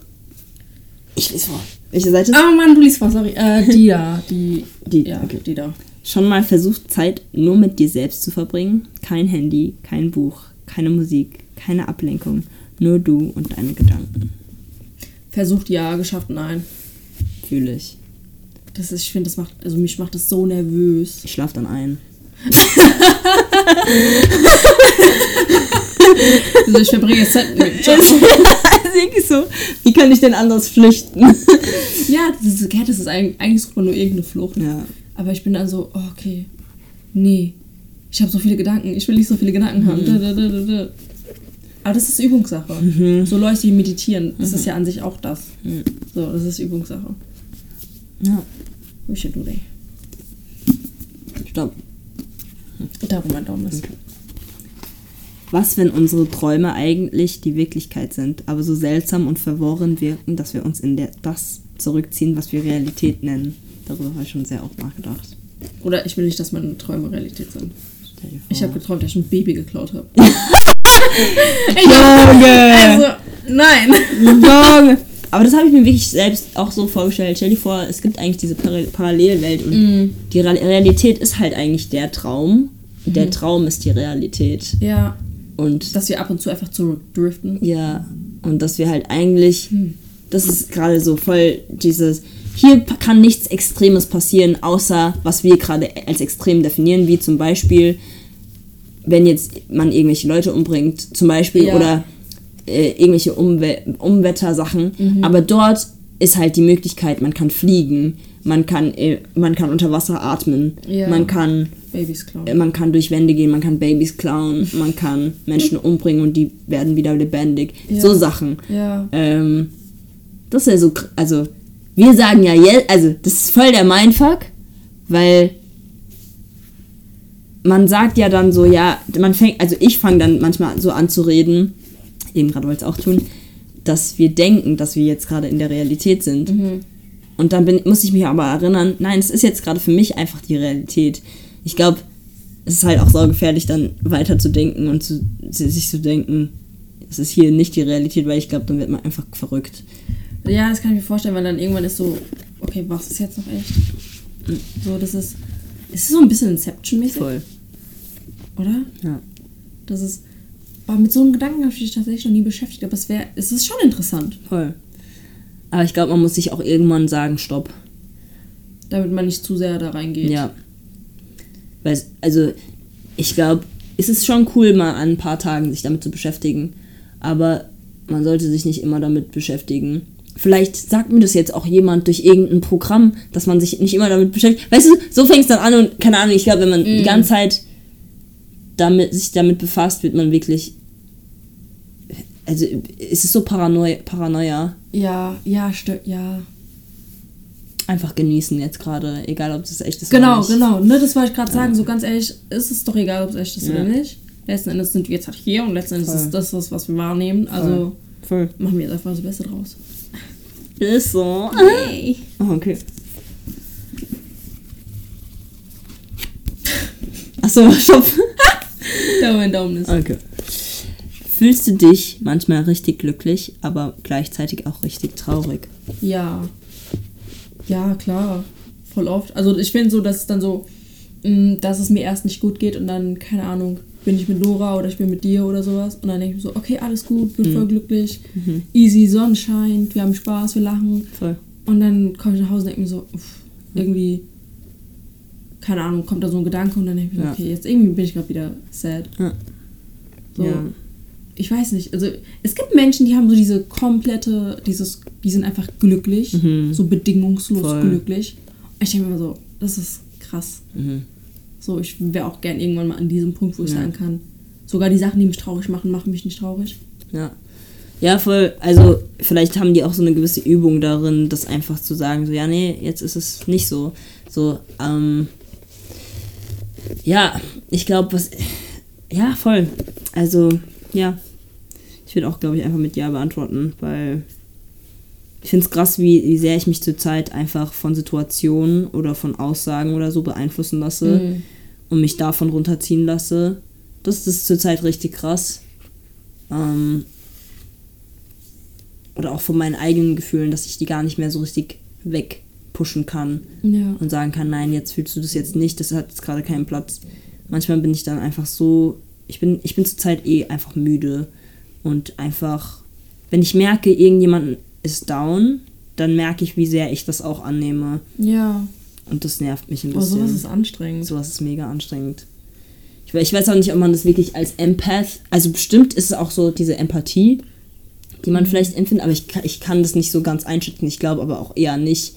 Ich lese vor. Welche Seite ist Ah, Mann, du liest vor, sorry. Äh, die da. Die. Die, Ja, okay. die da. Schon mal versucht, Zeit nur mit dir selbst zu verbringen? Kein Handy, kein Buch, keine Musik, keine Ablenkung. Nur du und deine Gedanken. Versucht ja, geschafft nein. Fühle ich. Das ist, ich finde, das macht, also mich macht das so nervös. Ich schlafe dann ein. also ich verbringe jetzt Zeit mit. Wirklich so, wie kann ich denn anders flüchten? Ja, das ist, ja, das ist eigentlich, eigentlich sucht man nur irgendeine Flucht. Ja. Aber ich bin dann so, oh, okay, nee, ich habe so viele Gedanken, ich will nicht so viele Gedanken haben. Da, da, da, da. Aber das ist Übungssache. So Leute, die meditieren, das ist ja an sich auch das. So, das ist Übungssache. Ja. We should do that. Stopp. Darum mein Daumen ist. Was, wenn unsere Träume eigentlich die Wirklichkeit sind, aber so seltsam und verworren wirken, dass wir uns in der, das zurückziehen, was wir Realität nennen? Darüber habe ich schon sehr oft nachgedacht. Oder ich will nicht, dass meine Träume Realität sind. Ich habe geträumt, dass ich ein Baby geklaut habe. Junge! Also, nein. Junge! Aber das habe ich mir wirklich selbst auch so vorgestellt. Stell dir vor, es gibt eigentlich diese Par Parallelwelt und die Ra Realität ist halt eigentlich der Traum. Der Traum ist die Realität. Ja, Und dass wir ab und zu einfach zurückdriften. Ja, und dass wir halt eigentlich, das ist gerade so voll dieses, hier kann nichts Extremes passieren, außer was wir gerade als extrem definieren, wie zum Beispiel, wenn jetzt man irgendwelche Leute umbringt, zum Beispiel, Ja. oder äh, irgendwelche Umwe Umwettersachen, aber dort ist halt die Möglichkeit, man kann fliegen, man kann, äh, man kann unter Wasser atmen, Ja. man kann Babys klauen. man kann durch Wände gehen, man kann Babys klauen, man kann Menschen umbringen und die werden wieder lebendig. Ja. So Sachen. Ja. Ähm, das ist ja so, also wir sagen ja also das ist voll der Mindfuck, weil man sagt ja dann so, ja, man fängt, also ich fange dann manchmal so an zu reden, eben gerade wollte es auch tun, dass wir denken, dass wir jetzt gerade in der Realität sind. Und dann bin, muss ich mich aber erinnern, nein, es ist jetzt gerade für mich einfach die Realität. Ich glaube, es ist halt auch saugefährlich, dann weiter zu denken und zu, sich zu denken, es ist hier nicht die Realität, weil ich glaube, dann wird man einfach verrückt. Ja, das kann ich mir vorstellen, weil dann irgendwann ist so, okay, was ist jetzt noch echt? So, das ist. Es ist so ein bisschen Inception-mäßig, Voll. oder? Ja. Das ist. Aber mit so einem Gedanken habe ich mich tatsächlich noch nie beschäftigt. Aber es wäre. Es ist schon interessant, Voll. Aber ich glaube, man muss sich auch irgendwann sagen, stopp. damit man nicht zu sehr da reingeht. Ja. Weil, also, ich glaube, es ist schon cool, mal an ein paar Tagen sich damit zu beschäftigen. Aber man sollte sich nicht immer damit beschäftigen. Vielleicht sagt mir das jetzt auch jemand durch irgendein Programm, dass man sich nicht immer damit beschäftigt. Weißt du, so fängt es dann an und keine Ahnung, ich glaube, wenn man die ganze Zeit damit, sich damit befasst, wird man wirklich. Also, es ist so Paranoi Paranoia. Ja, ja, stimmt, ja. Einfach genießen jetzt gerade, egal ob das echt ist oder Genau, nicht. genau. Ne, das wollte ich gerade sagen. So ganz ehrlich, ist es doch egal, ob es echt ist Ja. oder nicht. Letzten Endes sind wir jetzt halt hier und letzten Endes Voll. ist das, das, was wir wahrnehmen. Also Voll. machen wir jetzt einfach das Beste draus. Ist so. Hey. Oh, okay. Achso, stopp. Da mein Daumen ist. Okay. Fühlst du dich manchmal richtig glücklich, aber gleichzeitig auch richtig traurig? Ja. Ja, klar. Voll oft. Also ich finde so, dass es dann so, mh, dass es mir erst nicht gut geht und dann, keine Ahnung, bin ich mit Nora oder ich bin mit dir oder sowas. Und dann denke ich mir so, okay, alles gut, bin voll glücklich. Easy, Sonne scheint, wir haben Spaß, wir lachen. Voll. Und dann komme ich nach Hause und denke mir so, uff, irgendwie, keine Ahnung, kommt da so ein Gedanke und dann denke ich mir, Ja. okay, jetzt irgendwie bin ich gerade wieder sad. Ja. So, Ja. ich weiß nicht, also es gibt Menschen, die haben so diese komplette, dieses, die sind einfach glücklich, so bedingungslos Mhm. Voll. glücklich. Ich denke mir so, das ist krass. Mhm. So, ich wäre auch gern irgendwann mal an diesem Punkt, wo ich Ja. sagen kann, sogar die Sachen, die mich traurig machen, machen mich nicht traurig. Ja. Ja, voll. Also, vielleicht haben die auch so eine gewisse Übung darin, das einfach zu sagen, so, ja, nee, jetzt ist es nicht so. So, ähm. Ja, ich glaube, was. Ja, voll. Also, ja. Ich würde auch, glaube ich, einfach mit Ja beantworten, weil ich finde es krass, wie, wie sehr ich mich zurzeit einfach von Situationen oder von Aussagen oder so beeinflussen lasse und mich davon runterziehen lasse. Das ist zurzeit richtig krass. Ähm, oder auch von meinen eigenen Gefühlen, dass ich die gar nicht mehr so richtig wegpushen kann Ja. und sagen kann, nein, jetzt fühlst du das jetzt nicht, das hat jetzt gerade keinen Platz. Manchmal bin ich dann einfach so, ich bin, ich bin zurzeit eh einfach müde und einfach, wenn ich merke, irgendjemand ist down, dann merke ich, wie sehr ich das auch annehme. Ja. Und das nervt mich ein bisschen. sowas ist anstrengend. Sowas ist mega anstrengend. Ich, ich weiß auch nicht, ob man das wirklich als Empath, also bestimmt ist es auch so diese Empathie, die man vielleicht empfindet, aber ich, kann- ich kann das nicht so ganz einschätzen. Ich glaube aber auch eher nicht.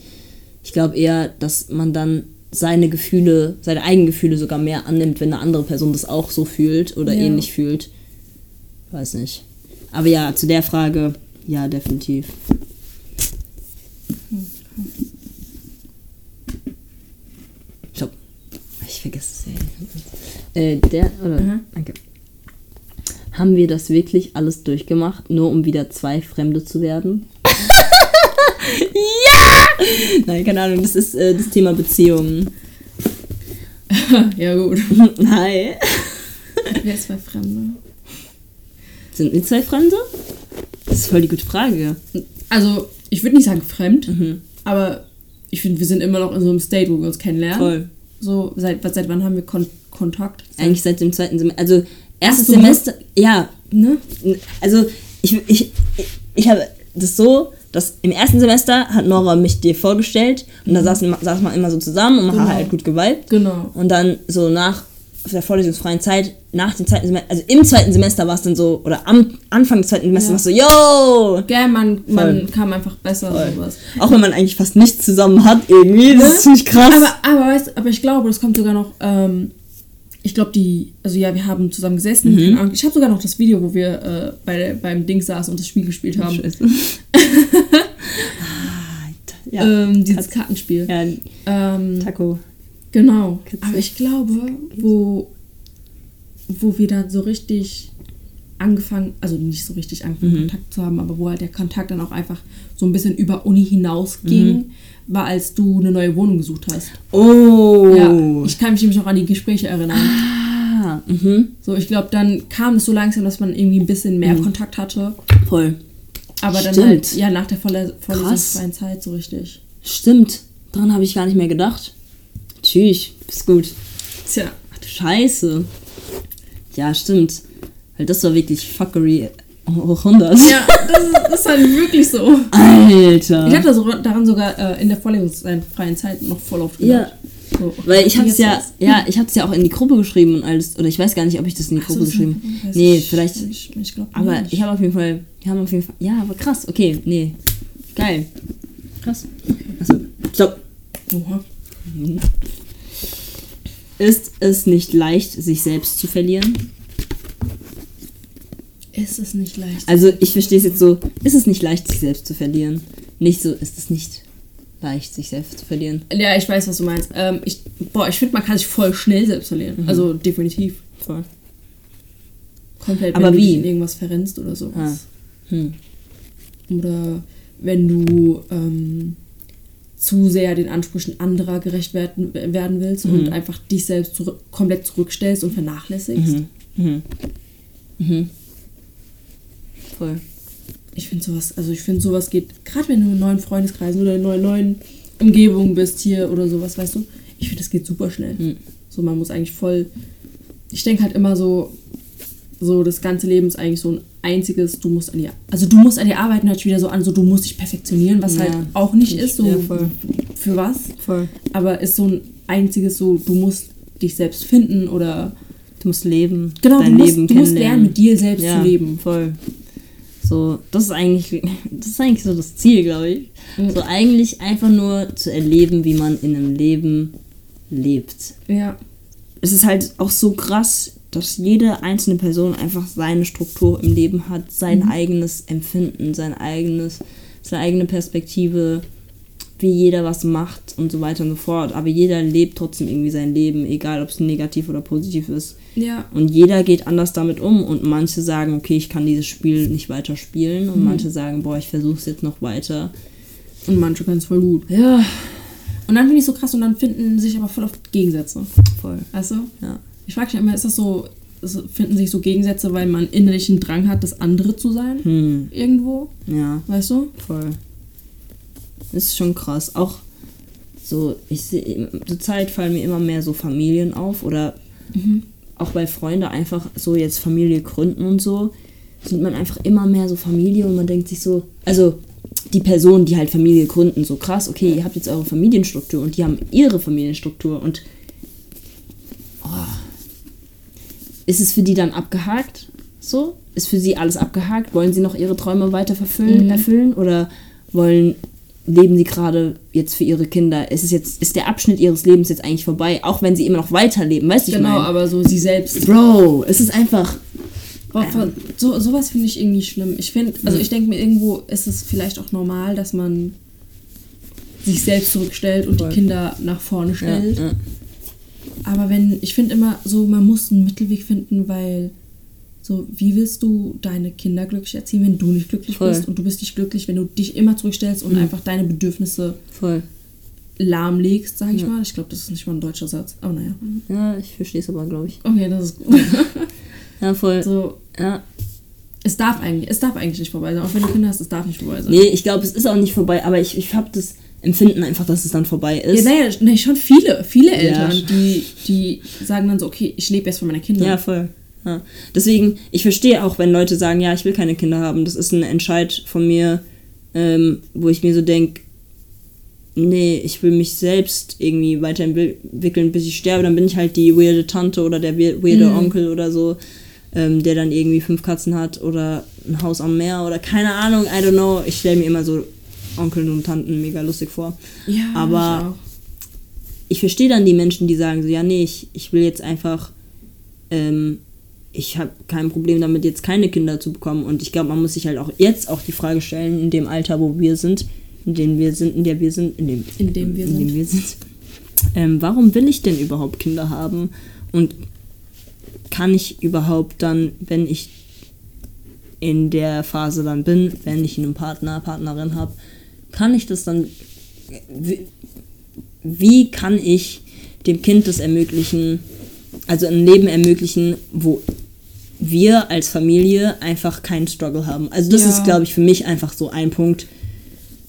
Ich glaube eher, dass man dann seine Gefühle, seine eigenen Gefühle sogar mehr annimmt, wenn eine andere Person das auch so fühlt oder Ja. ähnlich fühlt. Weiß nicht. Aber ja, zu der Frage, ja, definitiv. Stopp. Ich vergesse es ja. Äh, der, oder, Mhm. danke. Haben wir das wirklich alles durchgemacht, nur um wieder zwei Fremde zu werden? Ja! Nein, keine Ahnung, das ist äh, das Thema Beziehungen. ja, gut. Hi. Wer ist zwei Fremde? Sind wir zwei Fremde? Das ist voll die gute Frage. Also, ich würde nicht sagen fremd, Mhm. aber ich finde, wir sind immer noch in so einem State, wo wir uns kennenlernen. Voll. So, seit, was- seit wann haben wir Kon Kontakt? Eigentlich seit dem zweiten Semester. Also, erstes so. Semester. Ja, Ne? also ich, ich, ich habe das so, dass im ersten Semester hat Nora mich dir vorgestellt und da saßen, saß man immer so zusammen und man hat Genau. halt gut geweibt. Genau. Und dann so nach der vorlesungsfreien Zeit, nach dem zweiten Semester, also im zweiten Semester war es dann so, oder am Anfang des zweiten Semesters Ja. war es so, yo! Gell, man, man Voll. kam einfach besser Voll. sowas. Auch wenn man eigentlich fast nichts zusammen hat irgendwie, das ist ziemlich krass. Aber, aber, weißt, aber ich glaube, das kommt sogar noch. Ähm, ich glaube, die. Also, ja, wir haben zusammen gesessen. Mhm. Ich habe sogar noch das Video, wo wir äh, bei, beim Ding saßen und das Spiel gespielt haben. Scheiße. ja. Ähm, dieses Kartenspiel. ja, Ähm, Taco. genau. Witzig. Aber ich glaube, wo, wo wir dann so richtig angefangen, also nicht so richtig angefangen, Mhm. Kontakt zu haben, aber wo halt der Kontakt dann auch einfach so ein bisschen über Uni hinausging, Mhm. War, als du eine neue Wohnung gesucht hast. Oh. Ja, ich kann mich nämlich noch an die Gespräche erinnern. ah, mhm. So, ich glaube, dann kam es so langsam, dass man irgendwie ein bisschen mehr Kontakt hatte. Voll. Aber dann Stimmt. halt, ja, nach der Vorles vorlesungsfreien Zeit so richtig. Stimmt. Daran habe ich gar nicht mehr gedacht. Tschüss. Ist gut. Tja. Ach du Scheiße. Ja, stimmt. Weil das war wirklich Fuckery hoch 100. Ja, das ist, das ist halt wirklich so. Alter. Ich habe da so, daran sogar äh, in der vorlesungsfreien Zeit noch voll oft Ja. gedacht. So. Weil ich hab's Jetzt ja, was? ja, ich hab's ja auch in die Gruppe geschrieben und alles, oder ich weiß gar nicht, ob ich das in die so, Gruppe das geschrieben weiß Nee, ich vielleicht, nicht. Ich glaub aber nicht. ich habe auf jeden Fall, wir haben auf jeden Fall, ja, aber krass, okay, nee, geil. Krass. Also, stopp. Oha. Ist es nicht leicht, sich selbst zu verlieren? Ist es nicht leicht. Also, ich verstehe es jetzt so, ist es nicht leicht, sich selbst zu verlieren? Nicht so, ist es nicht leicht, sich selbst zu verlieren? Ja, ich weiß, was du meinst. Ähm, ich, boah, ich finde, man kann sich voll schnell selbst verlieren. Mhm. Also definitiv. Voll. Komplett, Aber wenn du wie? dich in irgendwas verrennst oder sowas. Hm. Oder wenn du ähm, zu sehr den Ansprüchen anderer gerecht werden, werden willst Mhm. und einfach dich selbst zurück, komplett zurückstellst und vernachlässigst. Mhm. Mhm. Voll. Ich finde sowas, also ich finde sowas geht, gerade wenn du in neuen Freundeskreisen oder in neuen, neuen Umgebungen bist hier oder sowas, weißt du, ich finde, das geht super schnell. Mhm. So, man muss eigentlich voll, ich denke halt immer so, so das ganze Leben ist eigentlich so ein einziges, du musst an dir, also du musst an dir arbeiten, hört sich wieder so an, so du musst dich perfektionieren, was Ja. halt auch nicht ist, so Ja, für was, Voll. aber ist so ein einziges, so du musst dich selbst finden oder Du musst leben. genau, dein du musst, Leben du musst lernen, mit dir selbst ja, zu leben. Voll. So, das ist eigentlich, das ist eigentlich so das Ziel, glaube ich. Mhm. So eigentlich einfach nur zu erleben, wie man in einem Leben lebt. Ja. Es ist halt auch so krass, dass jede einzelne Person einfach seine Struktur im Leben hat, sein Mhm. eigenes Empfinden, sein eigenes, seine eigene Perspektive, wie jeder was macht und so weiter und so fort. Aber jeder lebt trotzdem irgendwie sein Leben, egal ob es negativ oder positiv ist. Ja. Und jeder geht anders damit um und manche sagen, okay, ich kann dieses Spiel nicht weiter spielen Mhm. und manche sagen, boah, ich versuche es jetzt noch weiter. Und manche können es voll gut. Ja, Und dann finde ich so krass und dann finden sich aber voll oft Gegensätze. voll. Weißt du? Ja. Ich frage mich immer, ist das so, es finden sich so Gegensätze, weil man innerlichen Drang hat, das andere zu sein? Hm, Irgendwo? ja, Weißt du? voll. Ist schon krass. Auch so, ich sehe, zur Zeit fallen mir immer mehr so Familien auf oder auch bei Freunden einfach so jetzt Familie gründen und so, sieht man einfach immer mehr so Familie und man denkt sich so, also die Personen, die halt Familie gründen, so krass, okay, ihr habt jetzt eure Familienstruktur und die haben ihre Familienstruktur und oh, ist es für die dann abgehakt? So? Ist für sie alles abgehakt? Wollen sie noch ihre Träume weiter verfüllen, Mhm. erfüllen? Oder wollen, leben sie gerade jetzt für ihre Kinder? Ist es jetzt, ist der Abschnitt ihres Lebens jetzt eigentlich vorbei? Auch wenn sie immer noch weiterleben, weißt du, ich Genau, meine? aber so sie selbst. Bro, es ist einfach. Boah, von- so, sowas finde ich irgendwie schlimm. Ich finde, also ich denke mir, irgendwo ist es vielleicht auch normal, dass man sich selbst zurückstellt und Voll. die Kinder nach vorne Ja, stellt. ja. Aber wenn, ich finde immer so, man muss einen Mittelweg finden, weil so, wie willst du deine Kinder glücklich erziehen, wenn du nicht glücklich Voll. bist? Und du bist nicht glücklich, wenn du dich immer zurückstellst und einfach deine Bedürfnisse Voll. lahmlegst, sag ich mal. Ich glaube, das ist nicht mal ein deutscher Satz. Aber naja. Ja, ich verstehe es aber, glaube ich. Okay, das ist gut. Ja, voll. so, Ja. es darf eigentlich, es darf eigentlich nicht vorbei sein. Auch wenn du Kinder hast, es darf nicht vorbei sein. Nee, ich glaube, es ist auch nicht vorbei, aber ich, ich habe das Empfinden einfach, dass es dann vorbei ist. Ja, naja, nee, schon viele, viele Eltern, Ja. die, die sagen dann so, okay, ich lebe jetzt für meine Kinder. Ja, voll. Ja. Deswegen, ich verstehe auch, wenn Leute sagen, ja, ich will keine Kinder haben. Das ist ein Entscheid von mir, ähm, wo ich mir so denke, nee, ich will mich selbst irgendwie weiterentwickeln, bis ich sterbe. Dann bin ich halt die weirde Tante oder der we- weirde Onkel oder so, ähm, der dann irgendwie fünf Katzen hat oder ein Haus am Meer oder keine Ahnung, I don't know. Ich stelle mir immer so Onkeln und Tanten mega lustig vor. Ja, Aber- ich ich verstehe dann die Menschen, die sagen so, ja, nee, ich, ich will jetzt einfach, ähm, ich habe kein Problem damit, jetzt keine Kinder zu bekommen. Und ich glaube, man muss sich halt auch jetzt auch die Frage stellen, in dem Alter, wo wir sind, in dem wir sind, in der wir sind, in dem, In dem wir in sind. Dem wir sind ähm, warum will ich denn überhaupt Kinder haben? Und kann ich überhaupt dann, wenn ich in der Phase dann bin, wenn ich einen Partner, Partnerin habe, kann ich das dann, wie, wie kann ich dem Kind das ermöglichen, also ein Leben ermöglichen, wo wir als Familie einfach keinen Struggle haben. Also das Ja. ist, glaube ich, für mich einfach so ein Punkt,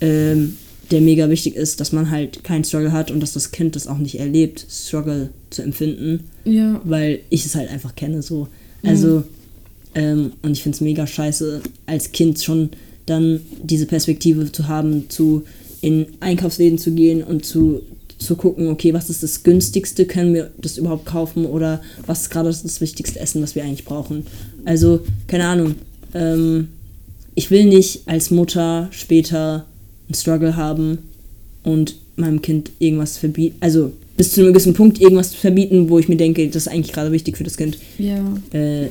ähm, der mega wichtig ist, dass man halt keinen Struggle hat und dass das Kind das auch nicht erlebt, Struggle zu empfinden Ja. weil ich es halt einfach kenne so. Also, ähm, und ich finde es mega scheiße, als Kind schon dann diese Perspektive zu haben, zu in Einkaufsläden zu gehen und zu, zu gucken, okay, was ist das günstigste, können wir das überhaupt kaufen oder was ist gerade das, wichtigste Essen, was wir eigentlich brauchen. Also, keine Ahnung. Ähm, ich will nicht als Mutter später einen Struggle haben und meinem Kind irgendwas verbieten, also bis zu einem gewissen Punkt irgendwas verbieten, wo ich mir denke, das ist eigentlich gerade wichtig für das Kind. Ja. Äh,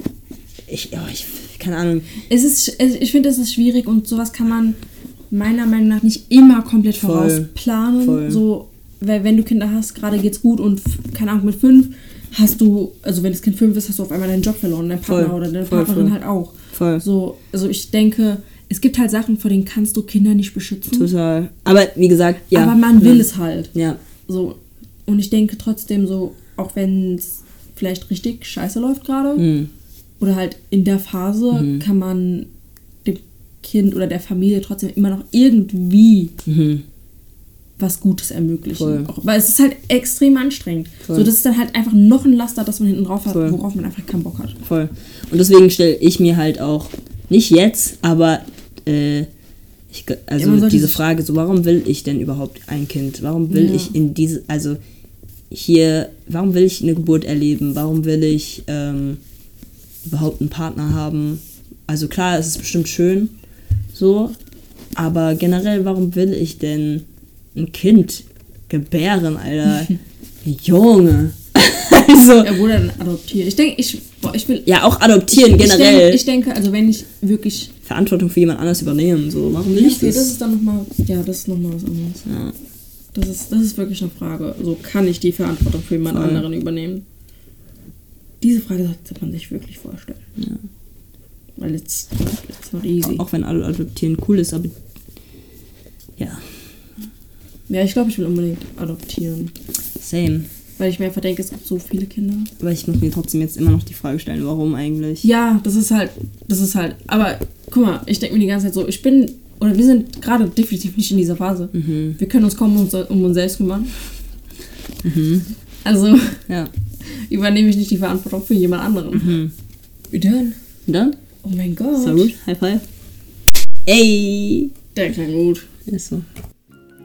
ich, ja, ich, keine Ahnung. Es ist, ich finde, es ist schwierig und sowas kann man meiner Meinung nach nicht immer komplett vorausplanen. Voll. So, weil wenn du Kinder hast, gerade geht's gut und keine Ahnung, mit fünf hast du, also wenn das Kind fünf ist, hast du auf einmal deinen Job verloren, dein Partner Voll. oder deine Voll, Partnerin voll. halt auch. Voll. So, also ich denke, es gibt halt Sachen, vor denen kannst du Kinder nicht beschützen. Total. Aber wie gesagt, ja. Aber man will ja. es halt. Ja, So. Und ich denke trotzdem so, auch wenn es vielleicht richtig scheiße läuft gerade, hm, oder halt in der Phase Mhm. kann man dem Kind oder der Familie trotzdem immer noch irgendwie mhm. Was Gutes ermöglichen. Voll. Auch, weil es ist halt extrem anstrengend. Voll. So, das ist dann halt einfach noch ein Laster, das man hinten drauf hat, Voll. worauf man einfach keinen Bock hat. voll. Und deswegen stelle ich mir halt auch, nicht jetzt, aber äh, ich, Ja, also sollte diese Frage, so warum will ich denn überhaupt ein Kind? Warum will Ja. ich in diese, also hier, warum will ich eine Geburt erleben? Warum will ich ähm, überhaupt einen Partner haben? Also klar, es ist bestimmt schön, so, aber generell, warum will ich denn ein Kind gebären, Alter? Junge. also, Ja, wo dann adoptieren. Ich denke, ich, boah, ich will. ja, auch adoptieren ich, generell. Denke, ich denke, also wenn ich wirklich. Verantwortung für jemand anders übernehmen, so, warum will Ja, ich okay, das? das ist dann nochmal. Ja, das ist nochmal was anderes. ja. Das ist, das ist wirklich eine Frage. So kann ich die Verantwortung für jemand Voll. anderen übernehmen? Diese Frage sollte man sich wirklich vorstellen. Ja. Weil it's, it's not easy. Auch wenn Adoptieren cool ist, aber ja, Ja, ich glaube, ich will unbedingt adoptieren. same. Weil ich mir einfach denke, es gibt so viele Kinder. Aber ich muss mir trotzdem jetzt immer noch die Frage stellen, warum eigentlich? Ja, das ist halt, das ist halt. Aber guck mal, ich denke mir die ganze Zeit so, ich bin, oder wir sind gerade definitiv nicht in dieser Phase. Mhm. Wir können uns kaum um uns, um uns selbst kümmern. Also Ja. übernehme ich nicht die Verantwortung für jemand anderen. Mhm. Wie denn? Dann? Oh mein Gott. So gut. High five. Ey! Der klang gut. Ist so.